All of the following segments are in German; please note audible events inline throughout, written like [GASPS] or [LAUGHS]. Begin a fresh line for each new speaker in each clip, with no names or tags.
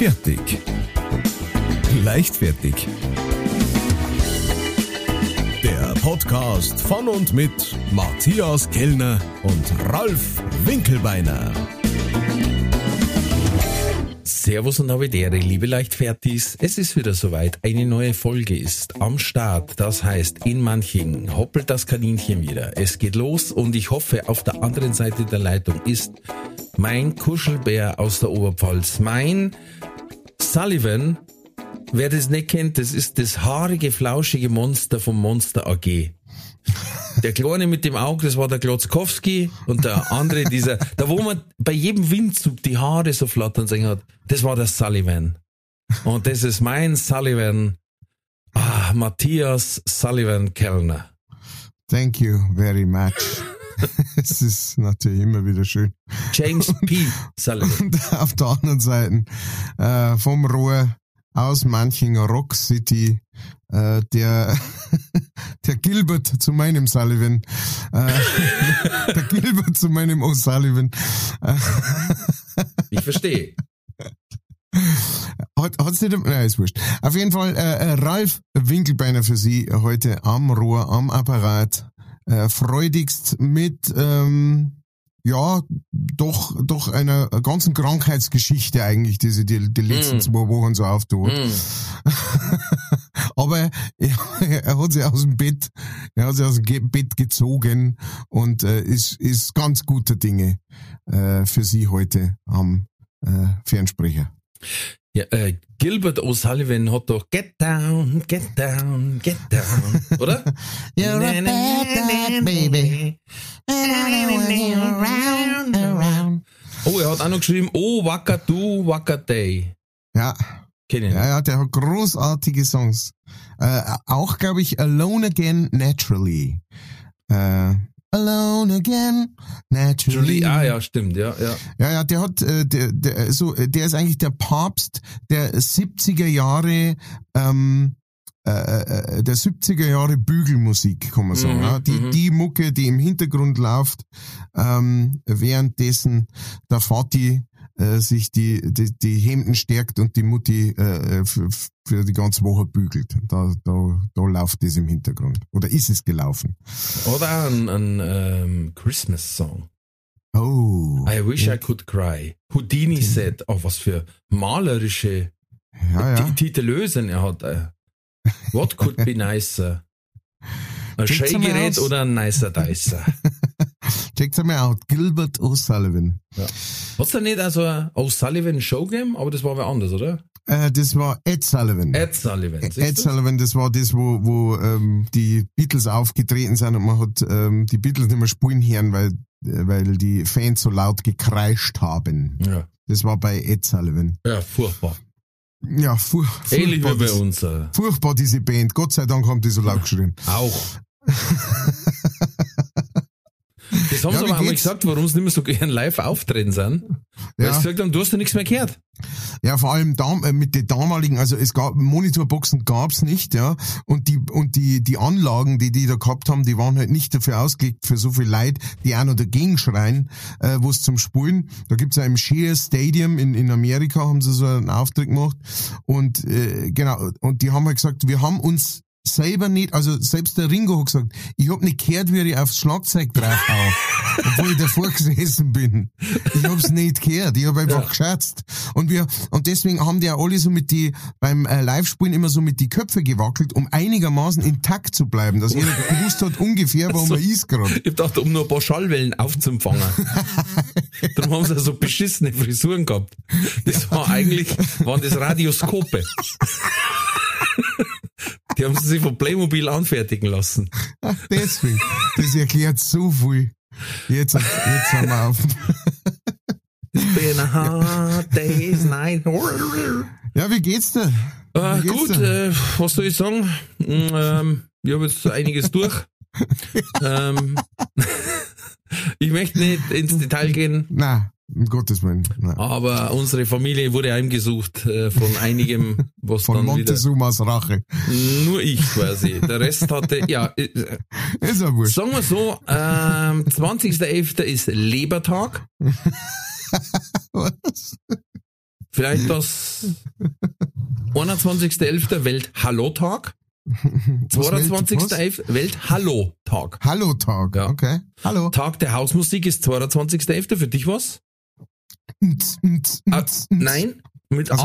Fertig. Leichtfertig. Der Podcast von und mit Matthias Kellner und Ralf Winkelbeiner.
Servus und Habitäre, liebe Leichtfertis. Es ist wieder soweit. Eine neue Folge ist am Start. Das heißt, in Manching hoppelt das Kaninchen wieder. Es geht los und ich hoffe, auf der anderen Seite der Leitung ist mein Kuschelbär aus der Oberpfalz. Mein Sullivan. Wer das nicht kennt, das ist das haarige, flauschige Monster vom Monster AG. Der Kleine mit dem Auge, das war der Klotzkowski und der andere dieser, da wo man bei jedem Windzug die Haare so flattern sehen hat, das war der Sullivan. Und das ist mein Sullivan, ah, Matthias Sullivan Kellner.
Thank you very much. [LAUGHS] es ist natürlich immer wieder schön.
James P. Sullivan. [LAUGHS]
Und auf der anderen Seite äh, vom Rohr aus Manchinger Rock City äh, der [LAUGHS] der Gilbert zu meinem Sullivan äh, der Gilbert zu meinem O'Sullivan
Ich verstehe.
hat hat's nicht nein, ist wurscht auf jeden Fall äh, äh, Ralf Winkelbeiner für Sie heute am Rohr am Apparat äh, freudigst mit ähm, ja, doch, doch einer ganzen Krankheitsgeschichte eigentlich, die sie die, die letzten
Mm.
zwei Wochen so auftut.
Mm. [LAUGHS]
Aber er, er hat sie aus dem Bett, er hat sie aus dem Bett gezogen und äh, ist, ist ganz guter Dinge äh, für sie heute am äh, Fernsprecher.
Ja, äh, Gilbert O'Sullivan hat doch Get down, get down, get down, oder?
You're a bad, baby. Around, around.
Oh, er hat auch noch geschrieben, oh, Wakadu, Wakadei.
Ja,
Kenn ich
ja,
nicht.
ja, der hat großartige Songs. Äh, auch, glaube ich, Alone Again Naturally. Äh, Alone Again Naturally.
Julie, ah ja, stimmt, ja, ja.
Ja, ja, der hat, äh, der, der, so, äh, der ist eigentlich der Papst der 70er Jahre, ähm, äh, äh, der 70er Jahre Bügelmusik, kann man sagen.
Mhm,
ja. Die,
mhm.
die Mucke, die im Hintergrund läuft, ähm, währenddessen der Vati äh, sich die, die, die Hemden stärkt und die Mutti äh, für, die ganze Woche bügelt. Da, da, da läuft das im Hintergrund. Oder ist es gelaufen?
Oder ein, ein ähm, Christmas-Song.
Oh.
I wish I could cry. Houdini said, oh, was für malerische
ja, ja.
Ti- Titelösen er hat. Äh. What could be nicer? Ein Scheigerät oder ein nicer Dicer? [LAUGHS]
Check's einmal out. Gilbert O'Sullivan.
Hat's da nicht also ein O'Sullivan Show gegeben? Aber das war wer anders, oder?
Äh, das war Ed Sullivan.
Ed Sullivan. siehst
Ed
du?
Sullivan, das war das, wo, wo ähm, die Beatles aufgetreten sind und man hat ähm, die Beatles nicht mehr spielen hören, weil, äh, weil die Fans so laut gekreischt haben.
Ja.
Das war bei Ed Sullivan.
ja, furchtbar.
Ja, fur
Ähnlich
furchtbar,
wie bei uns. Äh,
furchtbar diese Band. Gott sei Dank haben die so laut [LAUGHS] geschrien.
auch. [LAUGHS] Das haben
Ja,
sie aber einmal gesagt, warum sie nicht mehr so gern live auftreten sind. Weil
Ja.
sie gesagt haben, du hast ja nichts mehr gehört.
Ja, vor allem dam äh, mit den damaligen, also es gab Monitorboxen gab's nicht, ja, und die und die die Anlagen, die die da gehabt haben, die waren halt nicht dafür ausgelegt für so viel Leid, die auch noch dagegen schreien, äh, wo es zum Spulen. Da gibt's ja im Shea Stadium in in Amerika haben sie so einen Auftritt gemacht und äh, genau und die haben halt gesagt, wir haben uns selber nicht, also selbst der Ringo hat gesagt, ich hab nicht gehört, wie ich aufs Schlagzeug drauf hau, [LAUGHS] obwohl ich davor gesessen bin. Ich hab's nicht gehört, ich hab einfach
Ja.
geschätzt. Und wir, und deswegen haben die ja alle so mit die, beim äh, Live-Spielen immer so mit die Köpfe gewackelt, um einigermaßen intakt zu bleiben, dass jeder [LAUGHS] gewusst hat ungefähr, wo
So.
man ist gerade.
Ich dachte, um nur ein paar Schallwellen aufzufangen. [LAUGHS] Darum haben sie so beschissene Frisuren gehabt. Das war eigentlich, waren das Radioskope. Die haben sie sich von Playmobil anfertigen lassen.
Ach, deswegen. Das erklärt so viel. Jetzt, jetzt sind wir auf.
It's been a hard day's night.
Ja, wie geht's dir? Wie geht's
gut,
dir?
äh, was soll ich sagen? Mm, Ähm, ich habe jetzt einiges durch. [LAUGHS] ähm, [LAUGHS] ich möchte nicht ins Detail gehen,
Na, um Gottes Willen. Na.
aber unsere Familie wurde heimgesucht äh, von einigem, was
Von
dann wieder
Montezumas Rache.
nur ich quasi. Der Rest hatte, ja, äh,
Ist ja wurscht.
sagen wir so, ähm, 20.11. ist Lebertag. [LAUGHS]
Was?
Vielleicht das 21.11. Welt-Hallo-Tag. 22.11. Welt-Hallo-Tag.
Hallo-Tag,
Ja.
okay. Hallo.
Tag der Hausmusik ist 22.11. Für dich was? Ah, nein, mit
Also,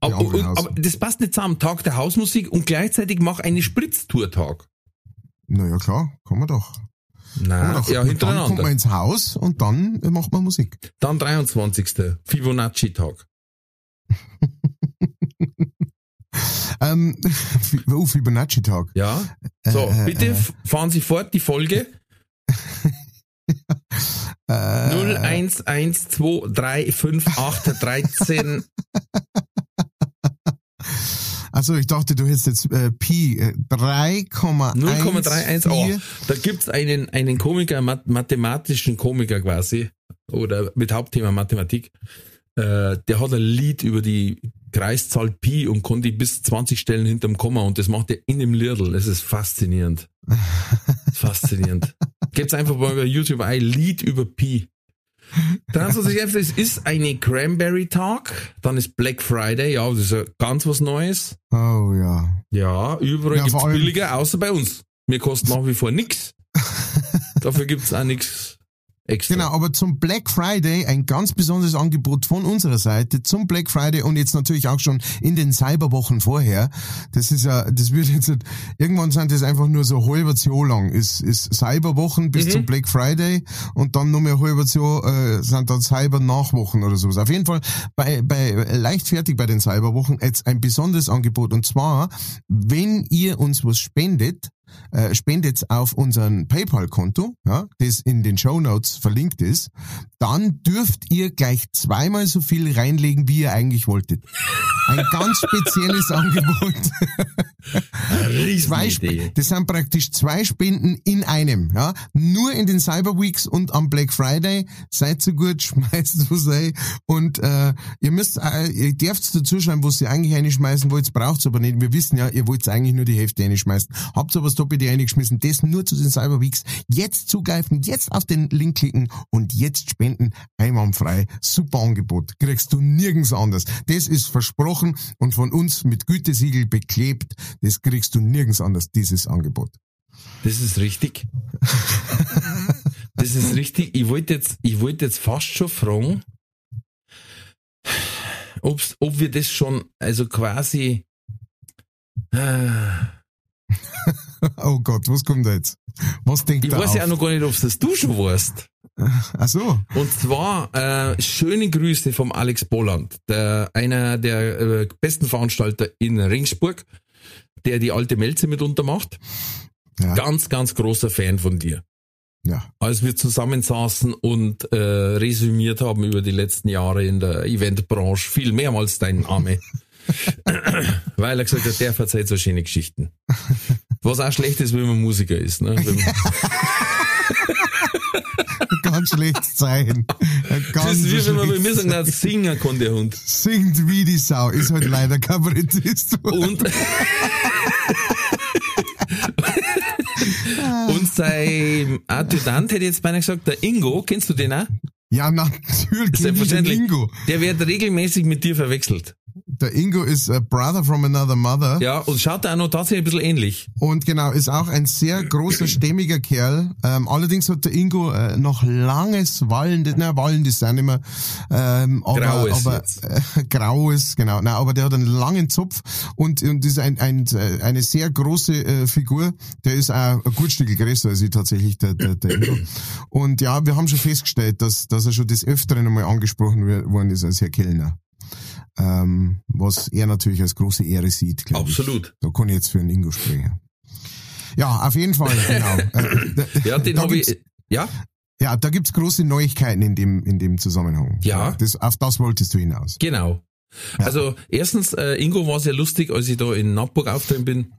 aber, das passt nicht zusammen. Tag der Hausmusik und gleichzeitig mach eine Spritztour-Tag.
Naja, klar, kann man doch.
Nein,
doch.
ja,
Und Dann kommt man
hintereinander.
ins Haus und dann äh, macht man Musik.
Dann 23. Fibonacci-Tag. [LAUGHS]
Ähm, [LAUGHS] oh, Fibonacci-Tag.
Ja. So,
Äh, äh,
bitte
äh.
f- fahren Sie fort, die Folge. [LAUGHS]
Äh,
011235813.
Also ich dachte, du hättest jetzt äh, Pi äh, 3,1.
0,31. Oh, da gibt's einen, einen Komiker, math mathematischen Komiker quasi, oder mit Hauptthema Mathematik, äh, der hat ein Lied über die Kreiszahl Pi und konnte bis 20 Stellen hinterm Komma und das macht er in dem Lirdl. Das ist faszinierend. [LAUGHS] faszinierend. Gibt's einfach mal über YouTube ein Lied über Pi. 23.11. es ist eine Cranberry-Tag, dann ist Black Friday, ja, das ist ja ganz was Neues.
Oh ja.
Ja, überall
Ja,
gibt's billiger, außer bei uns. Mir kostet nach wie vor nix. [LAUGHS] Dafür gibt's auch nix extra.
Genau, aber zum Black Friday ein ganz besonderes Angebot von unserer Seite zum Black Friday und jetzt natürlich auch schon in den Cyberwochen vorher. Das ist ja, das wird jetzt, irgendwann sind das einfach nur so ein halbes Jahr lang. Ist, ist Cyberwochen bis
Mhm.
zum Black Friday und dann noch mehr ein halbes Jahr äh, sind dann Cyber-Nachwochen oder sowas. Auf jeden Fall bei, bei leichtfertig bei den Cyberwochen jetzt ein besonderes Angebot und zwar, wenn ihr uns was spendet, äh, spendet auf unseren PayPal-Konto, ja, das in den Show Notes verlinkt ist, dann dürft ihr gleich zweimal so viel reinlegen, wie ihr eigentlich wolltet. Ein ganz spezielles [LAUGHS] Angebot. Zwei Sp das sind praktisch zwei Spenden in einem. Ja? Nur in den Cyber Weeks und am Black Friday. Seid so gut, [LAUGHS] schmeißt was rein. Und äh, ihr müsst, äh, ihr dürft dazu schreiben, was ihr eigentlich reinschmeißen wollt, braucht's aber nicht. Wir wissen ja, ihr wollt eigentlich nur die Hälfte reinschmeißen. Habt aber das Doppelte reingeschmissen. Das nur zu den Cyber Weeks. Jetzt zugreifen, jetzt auf den Link klicken und jetzt spenden. Einwandfrei. Super Angebot. Kriegst du nirgends anders. Das ist versprochen und von uns mit Gütesiegel beklebt. Das kriegst du nirgends anders, dieses Angebot.
Das ist richtig. Das ist richtig. Ich wollte jetzt, ich wollte jetzt fast schon fragen, ob's, ob wir das schon, also quasi, äh, [LAUGHS]
Oh Gott, was kommt da jetzt? Was denkt
ich
da
weiß
auf?
ja auch noch gar nicht, ob das du schon warst.
Ach so.
Und zwar äh, schöne Grüße vom Alex Bolland, der, einer der äh, besten Veranstalter in Ringsburg, der die alte Melze mitunter macht.
Ja.
Ganz, ganz großer Fan von dir.
Ja.
Als wir zusammensaßen und äh, resümiert haben über die letzten Jahre in der Eventbranche, viel mehrmals deinen Arme. [LAUGHS] [COUGHS] Weil er gesagt hat, der verzeiht so schöne Geschichten. Was auch schlecht ist, wenn man Musiker ist. Ne? [LAUGHS]
Ganz schlechtes Zeichen. Ein
das
ganz
ist wie wenn man bei mir sagt, na, singen kann der Hund.
Singt wie die Sau, ist halt leider Kabarettist.
Und, [LAUGHS] [LAUGHS] und sein Adjutant hätte jetzt beinahe gesagt, der Ingo, kennst du den auch?
Ja, natürlich,
Selbstverständlich.
Ingo.
Der wird regelmäßig mit dir verwechselt.
Der Ingo ist a brother from another mother.
Ja, und schaut auch noch tatsächlich ein bisschen ähnlich.
Und genau, ist auch ein sehr großer, stämmiger Kerl. Ähm, allerdings hat der Ingo äh, noch langes, wallendes, na, wallendes sind nicht mehr, ähm, aber,
Graues
aber äh, [LAUGHS] graues, genau. Na, aber der hat einen langen Zopf und, und ist ein, ein, äh, eine sehr große äh, Figur. Der ist auch ein gut Stück größer als ich tatsächlich, der, der, der Ingo. Und ja, wir haben schon festgestellt, dass, dass er schon des Öfteren einmal angesprochen worden ist als Herr Kellner. Ähm, was er natürlich als große Ehre sieht, glaube ich.
Absolut.
Da kann ich jetzt für einen Ingo sprechen. Ja, auf jeden Fall, [LAUGHS] genau. Äh,
Ja, den
da
habe ich. Ja,
Ja, da gibt's große Neuigkeiten in dem, in dem Zusammenhang.
Ja.
Das, auf das wolltest du hinaus.
genau. Also erstens, äh, Ingo war sehr lustig, als ich da in Nappburg auftreten bin,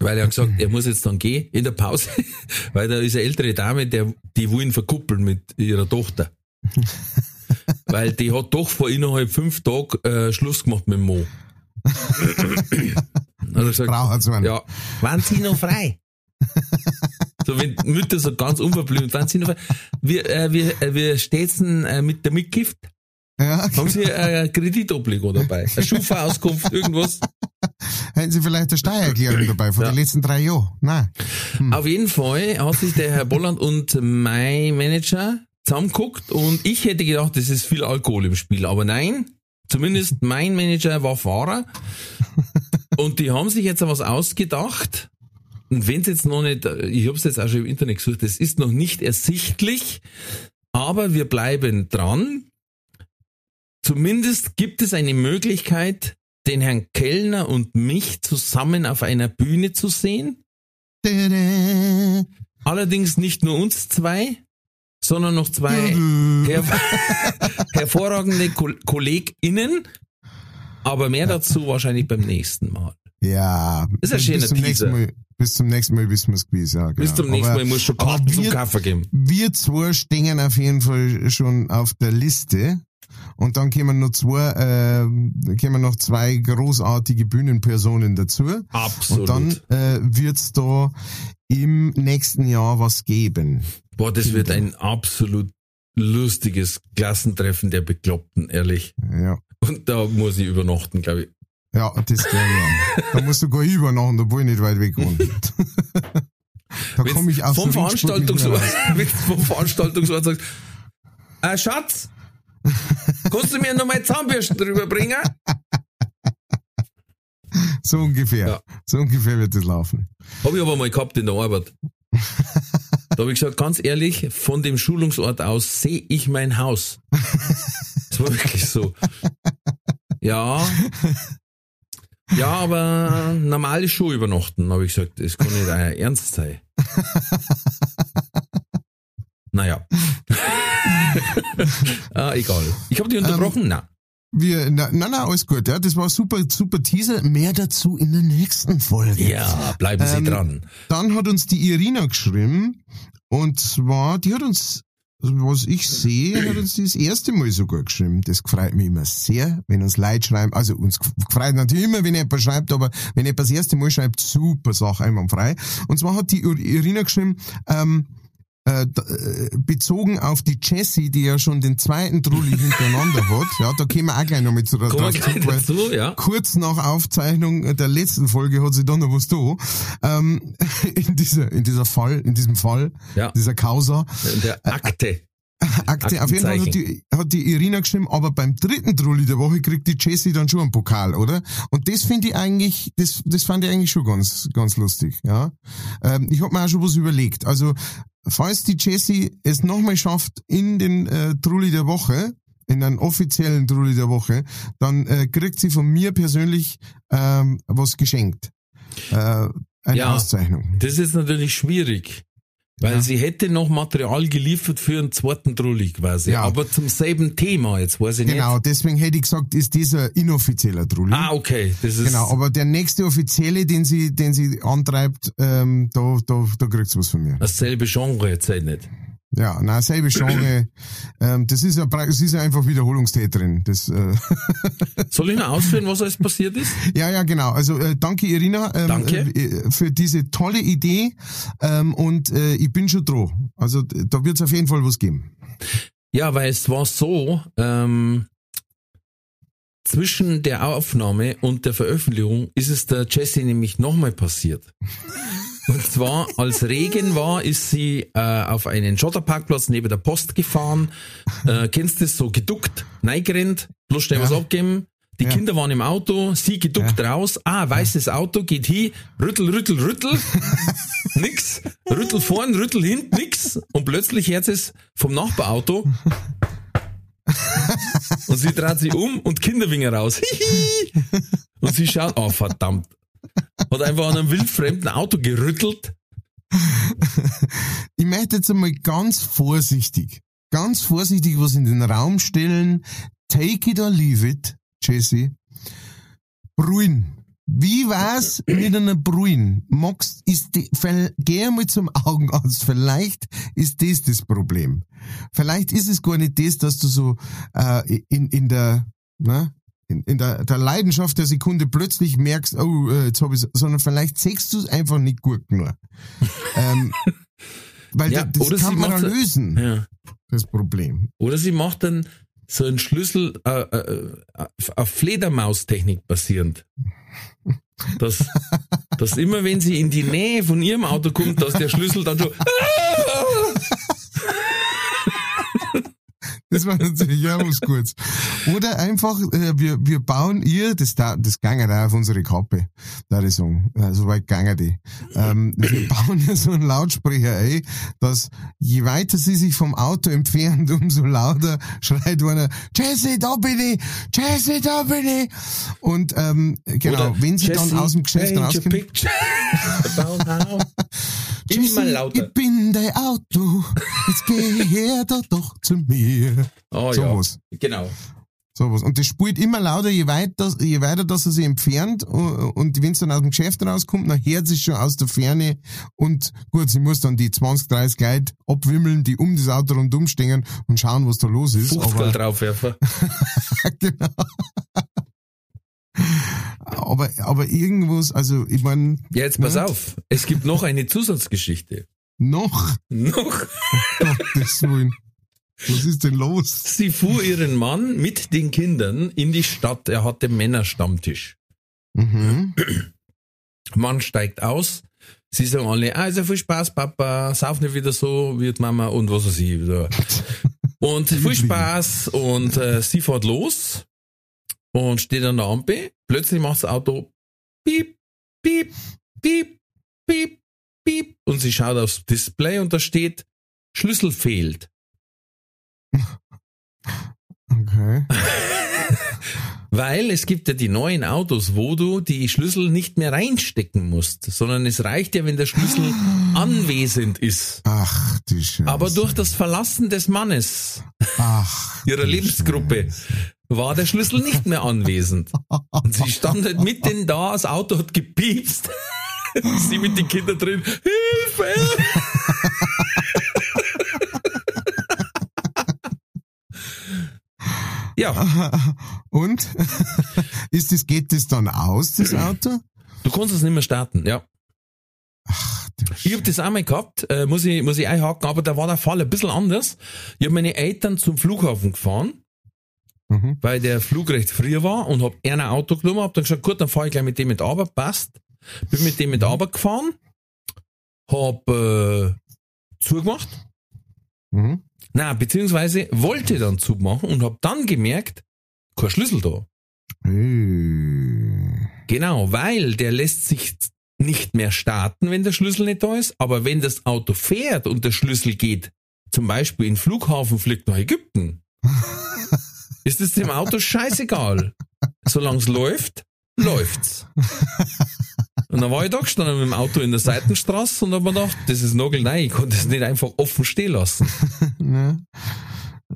weil er hat gesagt, er muss jetzt dann gehen in der Pause, [LAUGHS] weil da ist eine ältere Dame, der, die will ihn verkuppeln mit ihrer Tochter. [LAUGHS] weil die hat doch vor innerhalb fünf Tagen äh, Schluss gemacht mit dem Mo. [LAUGHS] Er gesagt,
Braucht also.
Ja, waren Sie noch frei? so wenn Mütter so ganz unverblümt, waren Sie noch frei? Wir, äh, wir, äh, wir steht's denn, äh, mit der Mitgift?
Ja,
Haben Sie [LAUGHS] ein Kreditobligo dabei? Eine Schufa-Auskunft, irgendwas?
hätten Sie vielleicht eine Steuererklärung dabei von
Ja.
den letzten drei Jahren? Nein.
Auf jeden Fall hat sich der Herr Bolland und mein Manager zusammengeguckt und ich hätte gedacht, das ist viel Alkohol im Spiel. Aber nein, zumindest mein Manager war Fahrer [LAUGHS] und die haben sich jetzt was ausgedacht. Und wenn es jetzt noch nicht, ich habe es jetzt auch schon im Internet gesucht, es ist noch nicht ersichtlich, aber wir bleiben dran. Zumindest gibt es eine Möglichkeit, den Herrn Kellner und mich zusammen auf einer Bühne zu sehen. Allerdings nicht nur uns zwei, sondern noch zwei her [LAUGHS] hervorragende Ko KollegInnen. Aber mehr dazu wahrscheinlich beim nächsten Mal.
Ja,
Ist ein schöner
bis zum nächsten
Teaser.
Mal, bis zum nächsten Mal wissen wir es gewiss, ja. Genau.
Bis zum nächsten
Aber-
Mal muss schon Karten zum
wir-
Kaffee geben.
Wir zwei stehen auf jeden Fall schon auf der Liste. Und dann kommen noch zwei, äh, kommen noch zwei großartige Bühnenpersonen dazu.
Absolut.
Und dann äh, wird's da im nächsten Jahr was geben.
Boah, das wird ein absolut lustiges Klassentreffen der Bekloppten, ehrlich.
Ja.
Und da muss ich übernachten, glaube ich.
Ja, das glaube ich. Da musst du gar übernachten, obwohl ich nicht weit weg wohne. [LAUGHS] da komme ich aus
vom Veranstaltungsort, vom [LAUGHS] Veranstaltungsort sagst, äh, Schatz, kannst du mir noch mal Zahnbürsten drüber bringen?
So ungefähr.
Ja.
So ungefähr wird das laufen.
Habe ich aber mal gehabt in der Arbeit. [LAUGHS] Da habe ich gesagt, ganz ehrlich, von dem Schulungsort aus sehe ich mein Haus. [LAUGHS] Das war wirklich so. Ja. Ja, aber normal ist schon übernachten, habe ich gesagt. Das kann nicht euer Ernst sein. Naja. [LAUGHS] ah, egal. Ich habe dich unterbrochen?
Ähm,
Na.
Wir, na, na, na, alles gut, ja. Das war super, super Teaser. Mehr dazu in der nächsten Folge.
Ja, bleiben Sie
Ähm,
dran.
Dann hat uns die Irina geschrieben. Und zwar, die hat uns, was ich sehe, hat uns das erste Mal sogar geschrieben. Das freut mich immer sehr, wenn uns Leute schreiben. Also uns freut natürlich immer, wenn jemand schreibt, aber wenn jemand das erste Mal schreibt, super Sache, einwandfrei. Und zwar hat die Irina geschrieben, ähm, äh, äh, bezogen auf die Jessie, die ja schon den zweiten Trulli hintereinander [LAUGHS] hat, ja, da kommen wir auch gleich noch mit zu- drauf zurück, weil
dazu, ja.
kurz nach Aufzeichnung der letzten Folge hat sie dann noch was da. Ähm, [LAUGHS] in dieser, in dieser Fall, in diesem Fall,
Ja.
dieser Causa,
In der Akte.
Akte, auf jeden Fall hat die, hat die Irina geschrieben, aber beim dritten Trulli der Woche kriegt die Jessie dann schon einen Pokal, oder? Und das finde ich eigentlich, das, das fand ich eigentlich schon ganz, ganz lustig, ja. Ähm, ich habe mir auch schon was überlegt. Also, falls die Jessie es nochmal schafft in den äh, Trulli der Woche, in einen offiziellen Trulli der Woche, dann äh, kriegt sie von mir persönlich ähm, was geschenkt. Äh, eine
Ja.
Auszeichnung.
Das ist natürlich schwierig. Weil
Ja.
sie hätte noch Material geliefert für einen zweiten Trulli quasi.
Ja.
Aber zum selben Thema, jetzt weiß ich
Genau, deswegen hätte ich gesagt, ist dieser inoffizieller Trulli.
nicht. Ah, okay. Das ist,
Genau, aber der nächste offizielle, den sie, den sie antreibt, ähm, da, da, da kriegt's was von mir.
dasselbe Genre jetzt halt nicht.
Ja, na selbe Genre. [CLEARS THROAT] ähm, das ist ja, das ist ja einfach Wiederholungstäterin. Das, äh, [LAUGHS]
Soll ich noch ausführen, was alles passiert ist?
ja, ja, genau. Also äh, danke Irina ähm,
Danke.
äh, für diese tolle Idee ähm, und äh, ich bin schon droh. Also da wird's auf jeden Fall was geben.
Ja, weil es war so, ähm, zwischen der Aufnahme und der Veröffentlichung ist es der Jessie nämlich nochmal passiert. [LAUGHS] Und zwar, als Regen war, ist sie äh, auf einen Schotterparkplatz neben der Post gefahren. Äh, kennst du das so geduckt, neigerannt, bloß schnell
Ja.
was abgeben. Die
Ja.
Kinder waren im Auto, sie geduckt raus. Ah, weißes Auto, geht hin, rüttel, rüttel, rüttel. [LAUGHS] nix. Rüttel vorn, rüttel hinten, nix. Und plötzlich hört es vom Nachbarauto. Und sie dreht sich um und Kinderwinger raus. [LAUGHS] Und sie schaut, oh verdammt. Hat einfach an einem wildfremden Auto gerüttelt. [LAUGHS]
Ich möchte jetzt einmal ganz vorsichtig, ganz vorsichtig was in den Raum stellen. Take it or leave it, Jesse. Bruin. Wie war's mit einer Bruin? Magst, ist die, geh einmal zum Augenarzt. Vielleicht ist das das Problem. Vielleicht ist es gar nicht das, dass du so äh, in, in der, na, in, in der, der Leidenschaft der Sekunde plötzlich merkst, oh, äh, jetzt hab ich sondern vielleicht sechst du es einfach nicht gut nur. [LAUGHS] ähm, weil
Ja,
das
oder
kann man
macht-
lösen,
Ja.
das Problem.
Oder sie macht dann so ein Schlüssel äh, äh, auf Fledermaustechnik basierend. Dass, [LAUGHS] dass immer wenn sie in die Nähe von ihrem Auto kommt, dass der Schlüssel dann so [LAUGHS]
Das war natürlich auch was Gutes. Oder einfach, äh, wir, wir bauen ihr, das, da, das gange da auf unsere Kappe, da sagen. Äh, so weit gange die. Ähm, wir bauen ihr so einen Lautsprecher ein, dass je weiter sie sich vom Auto entfernt, umso lauter schreit einer, Jesse, da bin ich! Jesse, da bin ich! Und ähm, genau,
Oder
wenn sie
Jesse,
dann aus dem Geschäft rausgehen, [LAUGHS] [LAUGHS]
Immer
Jesse,
lauter.
ich bin dein Auto, jetzt geh her da doch zu mir. [LAUGHS]
Oh,
Sowas.
ja. Genau.
Sowas. Und das spielt immer lauter, je weiter, je weiter dass er sich entfernt. Und wenn es dann aus dem Geschäft rauskommt, dann hört sie schon aus der Ferne. Und gut, sie muss dann die 20, 30 Leute abwimmeln, die um das Auto rundum stehen und schauen, was da los ist.
50
Aber,
draufwerfen. [LAUGHS]
genau. aber, aber irgendwas, also ich mein,
Ja, jetzt pass
Ja.
auf. Es gibt noch eine Zusatzgeschichte.
noch,
Noch. [LAUGHS]
Gottes Willen. Was ist denn los?
Sie fuhr ihren Mann mit den Kindern in die Stadt. Er hatte Männerstammtisch.
Mhm.
Mann steigt aus. Sie sagen alle, also viel Spaß, Papa, sauf nicht wieder so, wird Mama und was weiß ich. wieder. [LAUGHS] Und viel Spaß und äh, sie fährt los und steht an der Ampel. Plötzlich macht das Auto piep, piep, piep, piep, piep und sie schaut aufs Display und da steht Schlüssel fehlt.
Okay. [LAUGHS]
Weil es gibt ja die neuen Autos, wo du die Schlüssel nicht mehr reinstecken musst, sondern es reicht ja, wenn der Schlüssel [GASPS] anwesend ist.
Ach, du Scheiße.
Aber durch das Verlassen des Mannes,
Ach, [LAUGHS]
ihrer Lebensgruppe,
Scheiße.
war der Schlüssel nicht mehr anwesend. Und sie stand halt mitten da, das Auto hat gepiepst. [LAUGHS] sie mit den Kindern drin, Hilfe! Ja, [LAUGHS]
Und? [LAUGHS] ist das, geht das dann aus, das Auto?
du kannst es nicht mehr starten, ja.
Ach,
Ich hab das einmal gehabt, äh, muss ich, muss ich einhaken, aber da war der Fall ein bisschen anders. Ich hab meine Eltern zum Flughafen gefahren,
Mhm.
weil der Flug recht früh war und hab ein Auto genommen, hab dann gesagt, gut, dann fahr ich gleich mit dem mit Arbeit, passt. Bin mit dem mit Arbeit gefahren, hab äh, zugemacht,
Mhm.
Na beziehungsweise wollte dann zumachen und hab dann gemerkt, kein Schlüssel da.
Äh.
Genau, weil der lässt sich nicht mehr starten, wenn der Schlüssel nicht da ist. Aber wenn das Auto fährt und der Schlüssel geht, zum Beispiel in den Flughafen fliegt nach Ägypten, [LAUGHS] ist es dem Auto scheißegal. Solange es läuft, läuft's. [LAUGHS] Und dann war ich da gestanden mit dem Auto in der Seitenstraße und hab mir gedacht, das ist nagelneu, ich konnte es nicht einfach offen stehen lassen. [LAUGHS]
Ne?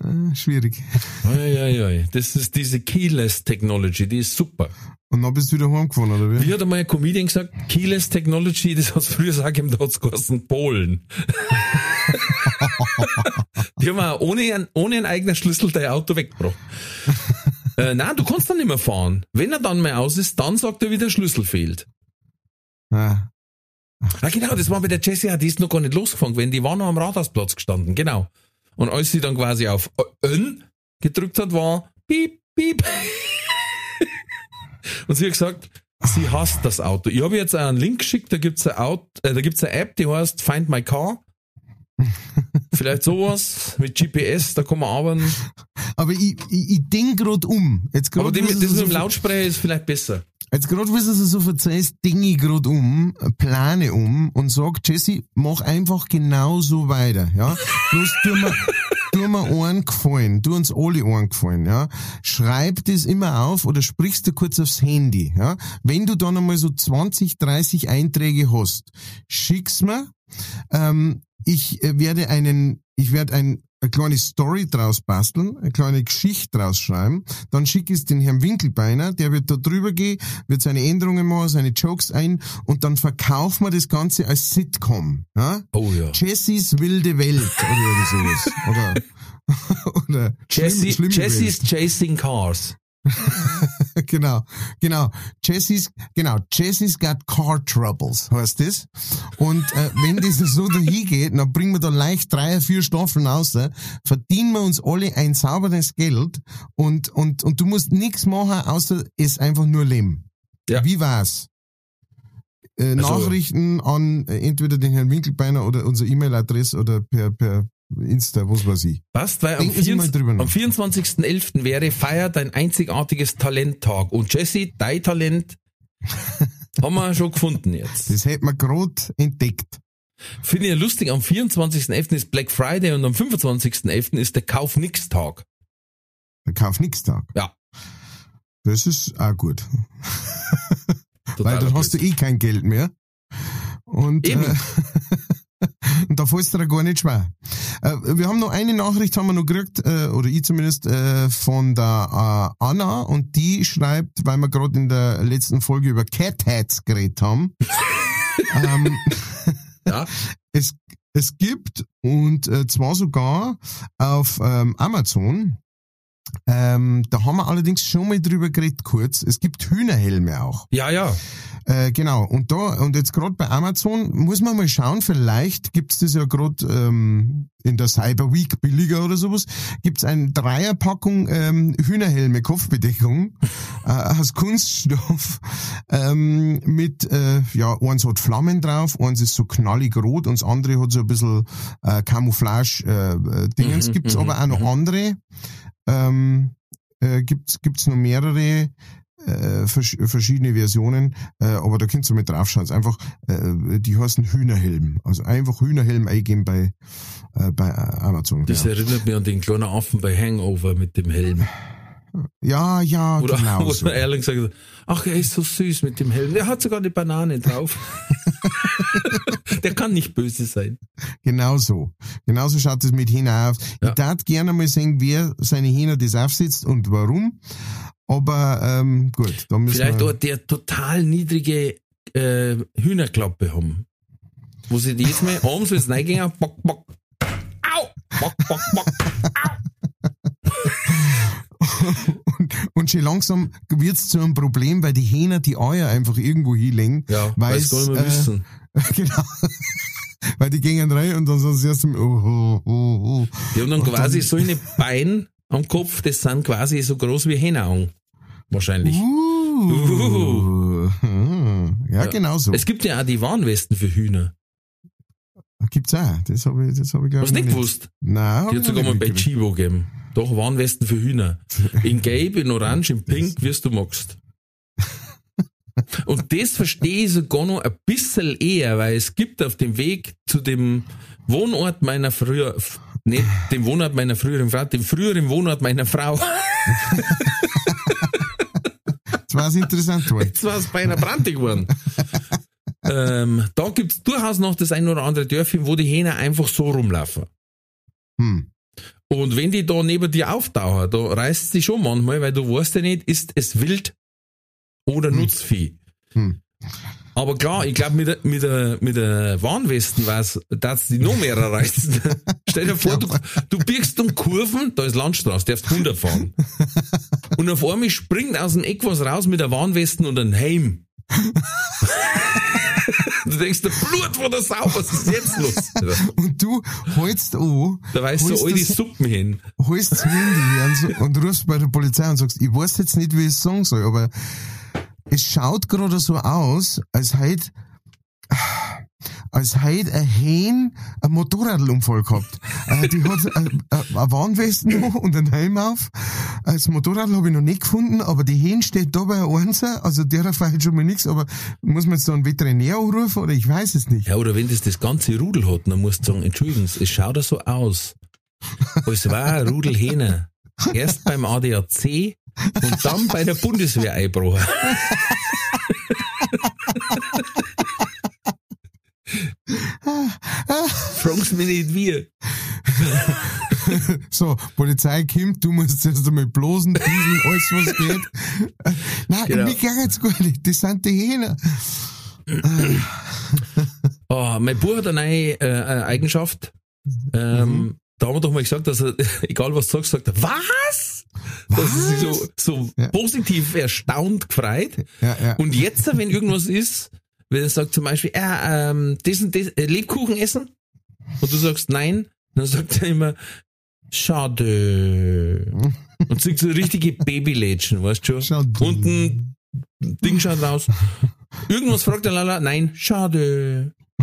Äh, schwierig.
Eieiei, das ist diese Keyless Technology, die ist super.
Und dann bist du wieder heimgefahren, oder wie?
Wie hat einmal ein Comedian gesagt, Keyless Technology, das hat's früher gesagt, hat's geheißen Polen. [LAUGHS] Die haben auch ohne, ohne einen eigenen Schlüssel dein Auto weggebracht. äh, nein, du kannst dann nicht mehr fahren. Wenn er dann mal aus ist, dann sagt er, wie der Schlüssel fehlt.
Ah.
Ah, genau, das war bei der Jessie, die ist noch gar nicht losgefahren gewesen, die war noch am Rathausplatz gestanden, genau. Und als sie dann quasi auf Ön gedrückt hat, war piep, piep. [LAUGHS] Und sie hat gesagt, sie hasst das Auto. Ich habe jetzt einen Link geschickt, da gibt's eine, Auto, äh, da gibt's eine App, die heißt Find My Car. [LAUGHS] Vielleicht sowas mit GPS, da kann man arbeiten.
Aber ich, ich, ich denk grad um. Jetzt grad,
Aber
wo
das
du
mit dem Lautsprecher ist vielleicht besser.
Jetzt gerade, wie du so denke ich grad um, plane um und sag, Jesse, mach einfach genau so weiter, ja. Bloß tu mir, tu mir einen gefallen, tu uns alle einen gefallen, ja. Schreib das immer auf oder sprichst du kurz aufs Handy, ja. Wenn du dann einmal so 20, 30 Einträge hast, schick's mir, ähm, ich äh, werde einen, ich werde ein, eine kleine Story draus basteln, eine kleine Geschichte draus schreiben, dann schicke ich es den Herrn Winkelbeiner, der wird da drüber gehen, wird seine Änderungen machen, seine Jokes ein und dann verkaufen wir das Ganze als Sitcom. Ja?
Oh ja.
Jessys wilde Welt oder irgendwie sowas. Oder, [LAUGHS] oder
Jesse, Jesse's
Welt.
Chasing Cars. [LAUGHS] [LAUGHS]
genau, genau. Jesse's, genau, Jesse's got car troubles, heißt das. Und äh, wenn das [LAUGHS] so dahin geht, dann bringen wir da leicht drei, vier Staffeln raus, verdienen wir uns alle ein sauberes Geld und, und, und du musst nichts machen, außer es einfach nur leben.
Ja.
Wie war's? Äh,
Also-
Nachrichten an äh, entweder den Herrn Winkelbeiner oder unsere E-Mail-Adresse oder per, per Insta, was weiß ich.
Passt, weil am,
Denken Sie mal
24
drüber nach.
am 24.11. wäre Feier dein einzigartiges Talenttag. Und Jesse, dein Talent [LAUGHS] haben wir schon gefunden jetzt.
Das hätten wir gerade entdeckt.
Finde ich ja lustig, am 24.11. ist Black Friday und am 25.11. ist der Kauf-Nix-Tag.
Der Kauf-Nix-Tag.
Ja.
Das ist auch gut. Weil dann hast du eh kein Geld mehr. Und,
Eben.
äh, [LAUGHS] und [LAUGHS] da fällst du dir gar nicht schwer. Äh, wir haben noch eine Nachricht, haben wir noch gekriegt, äh, oder ich zumindest, äh, von der äh, Anna und die schreibt, weil wir gerade in der letzten Folge über Cat Hats geredet haben. [LAUGHS] ähm,
Ja. [LAUGHS]
es, es gibt, und äh, zwar sogar auf ähm, Amazon, ähm, da haben wir allerdings schon mal drüber geredet kurz, es gibt Hühnerhelme auch.
Ja, ja.
Äh, genau, und da, und jetzt gerade bei Amazon muss man mal schauen, vielleicht gibt's das ja gerade ähm, in der Cyber Week billiger oder sowas, gibt's eine Dreierpackung ähm, Hühnerhelme, Kopfbedeckung [LAUGHS] äh, aus Kunststoff ähm, mit, äh, ja, eins hat Flammen drauf, eins ist so knallig rot und das andere hat so ein bisschen äh, Camouflage-Dingens.
Mhm,
gibt's
mhm,
aber auch noch andere. Ähm, äh, gibt's, gibt's noch mehrere äh, vers verschiedene Versionen, äh, aber da könnt ihr mit draufschauen. Es ist Einfach, äh, die heißen Hühnerhelm. Also einfach Hühnerhelm eingeben bei, äh, bei Amazon.
Das
ja.
erinnert mich an den kleinen Affen bei Hangover mit dem Helm.
Ja, ja,
Oder
genau [LAUGHS]
wo
so.
er ehrlich gesagt hat, ach, er ist so süß mit dem Helm. Der hat sogar eine Banane drauf. [LAUGHS] Der kann nicht böse sein.
Genau so. Genau so schaut es mit Hähner auf.
Ja.
Ich darf gerne mal sehen, wer seine Hähner das aufsetzt und warum. Aber ähm, gut, da müssen
Vielleicht
wir...
auch der total niedrige äh, Hühnerklappe haben. Wo sie jedes Mal abends, wenn sie reingehen, bock, bock, au, bock, bock, bock, [LAUGHS] [LAUGHS]
und, und schon langsam wird's zu einem Problem, weil die Hähner die Eier einfach irgendwo hinlegen.
Ja, weil sie gar nicht mehr
äh,
wissen. [LAUGHS]
genau. weil die gehen rein und dann sagen sie erst mal, oh, oh, oh, oh.
Die haben dann
und
quasi
dann-
so eine Bein am Kopf, das sind quasi so groß wie Hängeaugen. Wahrscheinlich.
Uh. Hm. Ja,
Ja.
genau so.
Es gibt ja auch die Warnwesten für Hühner.
Gibt's auch. Das habe ich, das ich glaube
Hast du nicht gewusst?
Nein,
Die
ich
hat sogar mal bei. Chibo gegeben. Doch, Warnwesten für Hühner. In Gelb, in Orange, in Pink, wie du magst. Und das verstehe ich sogar noch ein bisschen eher, weil es gibt auf dem Weg zu dem Wohnort meiner früher, nicht dem Wohnort meiner früheren Frau, dem früheren Wohnort meiner Frau. [LAUGHS]
Das war's interessant geworden.
Jetzt war es bei einer Brandung geworden. Ähm, da gibt's durchaus noch das ein oder andere Dörfchen, wo die Hähner einfach so rumlaufen.
Hm.
Und wenn die da neben dir auftauchen, da reißt sie schon manchmal, weil du weißt ja nicht, ist es wild oder Nutzvieh.
Hm.
Aber klar, ich glaube, mit der, mit der, mit der Warnwesten weiß, dass die noch mehr reißen. [LAUGHS] Stell dir vor, du, du biegst um Kurven, da ist Landstraße, darfst 100 fahren. [LAUGHS] Und auf einmal springt aus dem Eck was raus mit der Warnwesten und einem Helm. [LAUGHS] du denkst, der Blut von der Sau, was ist jetzt los? [LAUGHS]
Und du holst an,
Da weißt du, all die Suppen hin.
holst das Handy her und, und rufst bei der Polizei und sagst, ich weiß jetzt nicht, wie ich es sagen soll, aber es schaut gerade so aus, als hätte als hätte ein Hähn einen Motorradunfall gehabt. Äh, die hat äh, äh, eine Warnwesten [LAUGHS] noch und einen Helm auf. Äh, Das Motorrad habe ich noch nicht gefunden, aber die Hähn steht da bei Einser, also der fällt schon mal nichts, aber muss man jetzt da einen Veterinär anrufen oder ich weiß es nicht.
Ja, oder wenn das das ganze Rudel hat, dann musst du sagen, Entschuldigung, es schaut ja so aus. Es war ein Rudel Hähner. Erst beim ADAC und dann bei der Bundeswehr eingebrochen. [LAUGHS] Fragst mich nicht wie. [LAUGHS]
So, Polizei kommt, du musst erst einmal bloßen, diesen, alles was geht. Äh, Nein,
Genau.
mir jetzt gar nicht, das sind die Hähner.
Oh, mein Bruder hat eine neue äh, eine Eigenschaft. Ähm, Da haben wir doch mal gesagt, dass er, [LAUGHS] egal was du sagst, sagt er, was? Dass sie sich so, so
Ja.
positiv erstaunt gefreut.
Ja, ja.
Und jetzt, wenn irgendwas ist, wenn er sagt zum Beispiel, äh, ähm, das und das, äh, Lebkuchen essen? Und du sagst nein, dann sagt er immer, schade. [LAUGHS] Und singt so richtige Babylädchen, weißt du schon? Und ein Ding schaut raus. Irgendwas fragt der Lala, nein, schade. [LAUGHS]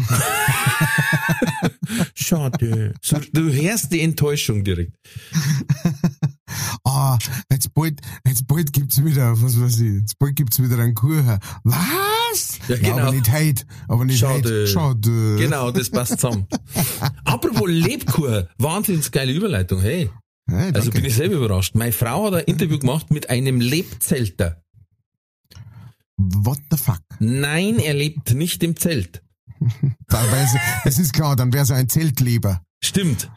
schade. [LAUGHS] Du hörst die Enttäuschung direkt. [LAUGHS]
Ah, jetzt bald, jetzt bald gibt's wieder, was weiß ich, jetzt bald gibt's wieder einen Kuchen. Was?
Ja, genau.
aber nicht heute, aber nicht
Schade.
heute. Schade.
Genau, das passt zusammen. [LAUGHS] Apropos Lebkuchen, wahnsinnig geile Überleitung, hey.
Hey,
Also bin ich selber überrascht. Meine Frau hat ein Interview gemacht mit einem Lebzelter.
What the fuck?
Nein, er lebt nicht im Zelt.
Das ist klar, dann wär's ein Zeltleber.
Stimmt.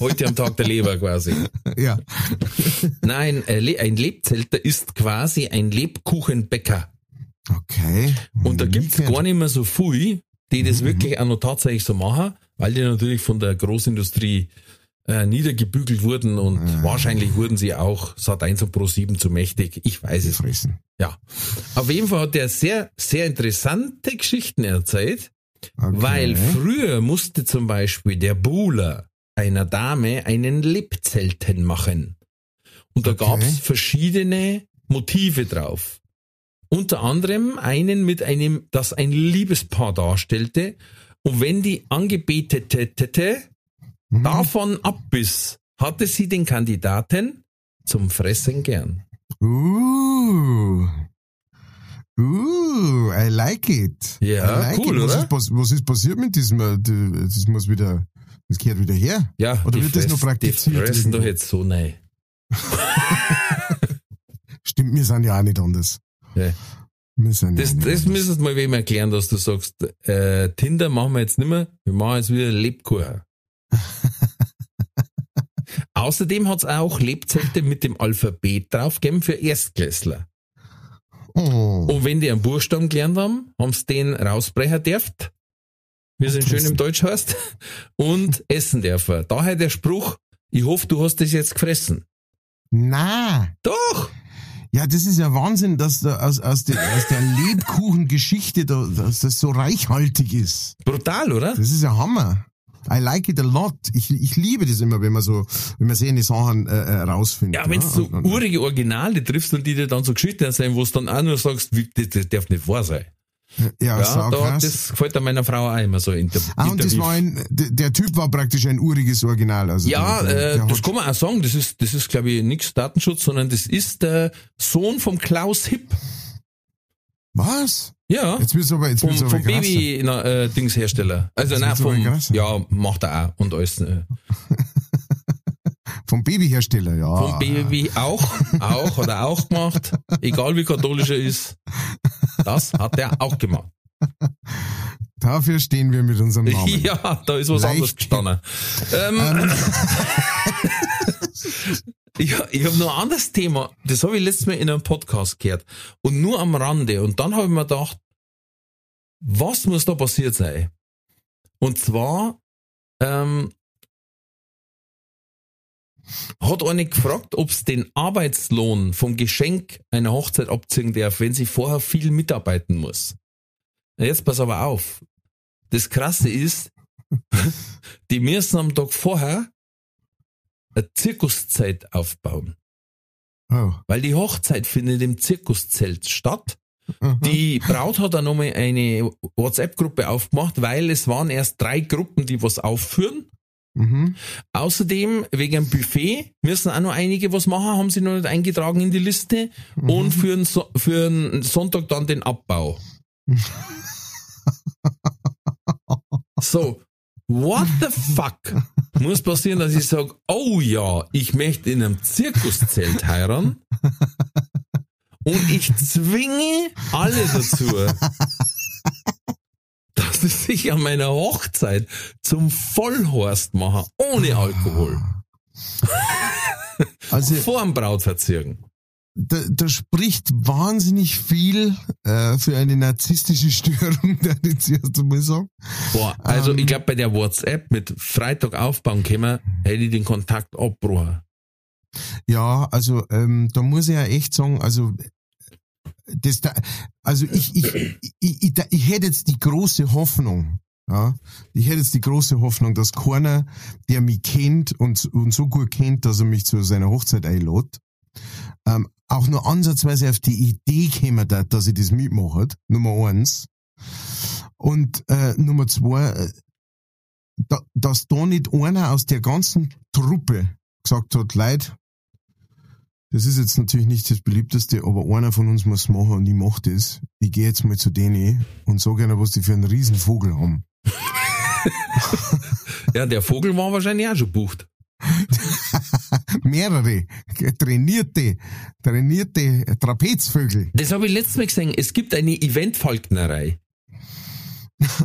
Heute am Tag der Leber quasi.
Ja.
Nein, ein Le- ein Lebzelter ist quasi ein Lebkuchenbäcker.
Okay.
Und da gibt's
gehört.
gar nicht mehr so viel, die das
Mhm.
wirklich auch noch tatsächlich so machen, weil die natürlich von der Großindustrie äh, niedergebügelt wurden und
Mhm.
wahrscheinlich wurden sie auch Sat1 und Pro7 zu mächtig. Ich weiß es
fressen.
Ja. Auf jeden Fall hat er sehr, sehr interessante Geschichten erzählt,
Okay.
weil früher musste zum Beispiel der Buhler einer Dame einen Lebzelten machen. Und da
Okay.
gab's verschiedene Motive drauf. Unter anderem einen mit einem, das ein Liebespaar darstellte. Und wenn die Angebetete Tete
Mhm.
davon abbiss, hatte sie den Kandidaten zum Fressen gern.
Uh. Uh, I like it.
Ja,
like
cool,
it. was
oder?
Ist, was ist passiert mit diesem, äh, das muss wieder, das gehört wieder her?
Ja,
Oder wird das noch
fress-
praktiziert
Die fressen doch jetzt so nein. [LAUGHS]
Stimmt, wir sind ja auch nicht anders.
Ja.
Wir sind
Das,
ja
das
anders.
müsstest du mal wem erklären, dass du sagst, äh, Tinder machen wir jetzt nicht mehr, wir machen jetzt wieder Lebkuchen. Außerdem hat's auch Lebzelte mit dem Alphabet draufgegeben für Erstklässler.
Oh.
Und wenn die einen Buchstaben gelernt haben, haben sie den rausbrechen dürft, wie es in schönem Deutsch heißt, und essen dürfen. Daher der Spruch, ich hoffe, du hast das jetzt gefressen.
Na,
Doch!
ja, das ist ja Wahnsinn, dass da aus, aus, der, aus der Lebkuchengeschichte, da, dass das so reichhaltig ist.
Brutal, oder?
Das ist ja Hammer. I like it a lot. Ich, ich liebe das immer, wenn man so, wenn man solche Sachen äh, äh, rausfindet.
Ja, wenn du so
Und-
urige Originale triffst und die dir dann so Geschichten erzählen, wo du dann auch nur sagst, wie, das, das darf nicht wahr sein.
ja,
Ja, da, das gefällt meiner Frau auch immer so. Inter
Ah, und das war ein, der, Typ war praktisch ein uriges Original. Also
ja,
der, der,
äh,
der
das
hat-
kann man auch sagen. Das ist, das ist, glaube ich, nichts Datenschutz, sondern das ist der Sohn vom Klaus Hipp.
was?
Ja.
Jetzt wird's aber, jetzt
Vom,
aber
vom
krasser.
Baby na, äh. Also nein, vom ja, macht er auch und alles. Äh, [LAUGHS]
Vom Babyhersteller, ja.
vom Baby auch, auch hat er auch gemacht. Egal wie katholisch er ist. Das hat er auch gemacht.
Dafür stehen wir mit unserem Namen. [LAUGHS]
Ja, da ist was
Leicht.
anderes gestanden. Ähm, [LAUGHS] ich ich habe noch ein anderes Thema. Das habe ich letztes Mal in einem Podcast gehört. Und nur am Rande. Und dann habe ich mir gedacht, was muss da passiert sein? Und zwar ähm, hat eine gefragt, ob es den Arbeitslohn vom Geschenk einer Hochzeit abziehen darf, wenn sie vorher viel mitarbeiten muss. Jetzt pass aber auf. Das Krasse ist, [LAUGHS] die müssen am Tag vorher eine Zirkuszeit aufbauen.
Oh.
Weil die Hochzeit findet im Zirkuszelt statt.
Mhm.
Die Braut hat dann nochmal eine WhatsApp-Gruppe aufgemacht, weil es waren erst drei Gruppen, die was aufführen.
Mhm.
Außerdem, wegen dem Buffet, müssen auch noch einige was machen, haben sie noch nicht eingetragen in die Liste. Und für den, so für den Sonntag dann den Abbau. [LAUGHS] so, what the fuck? Muss passieren, dass ich sage, oh ja, ich möchte in einem Zirkuszelt heiraten und ich zwinge alle dazu, dass sie sich an meiner Hochzeit zum Vollhorst machen, ohne Alkohol,
Also
vor dem Brautverzirken.
Da, da spricht wahnsinnig viel äh, für eine narzisstische [LAUGHS] Störung, der ich jetzt erst einmal sagen.
Boah, also
Ähm.
ich glaube bei der WhatsApp mit Freitag aufbauen können, hätte ich den Kontakt abgebrochen.
Ja, also ähm, da muss ich ja echt sagen, also das da, also ich, ich, ich, ich, ich hätte jetzt die große Hoffnung, ja, ich hätte jetzt die große Hoffnung, dass keiner, der mich kennt und, und so gut kennt, dass er mich zu seiner Hochzeit einlädt, ähm, auch nur ansatzweise auf die Idee käme, dass ich das mitmache, Nummer eins. Und äh, Nummer zwei, äh, da, dass da nicht einer aus der ganzen Truppe gesagt hat, Leid, das ist jetzt natürlich nicht das beliebteste, aber einer von uns muss machen und ich mach das. Ich gehe jetzt mal zu denen und sage ihnen, was die für einen riesen Vogel haben. [LAUGHS]
ja, der Vogel war wahrscheinlich auch schon bucht. [LAUGHS]
Mehrere trainierte, trainierte Trapezvögel.
Das habe ich letztes Mal gesehen. Es gibt eine Eventfalknerei.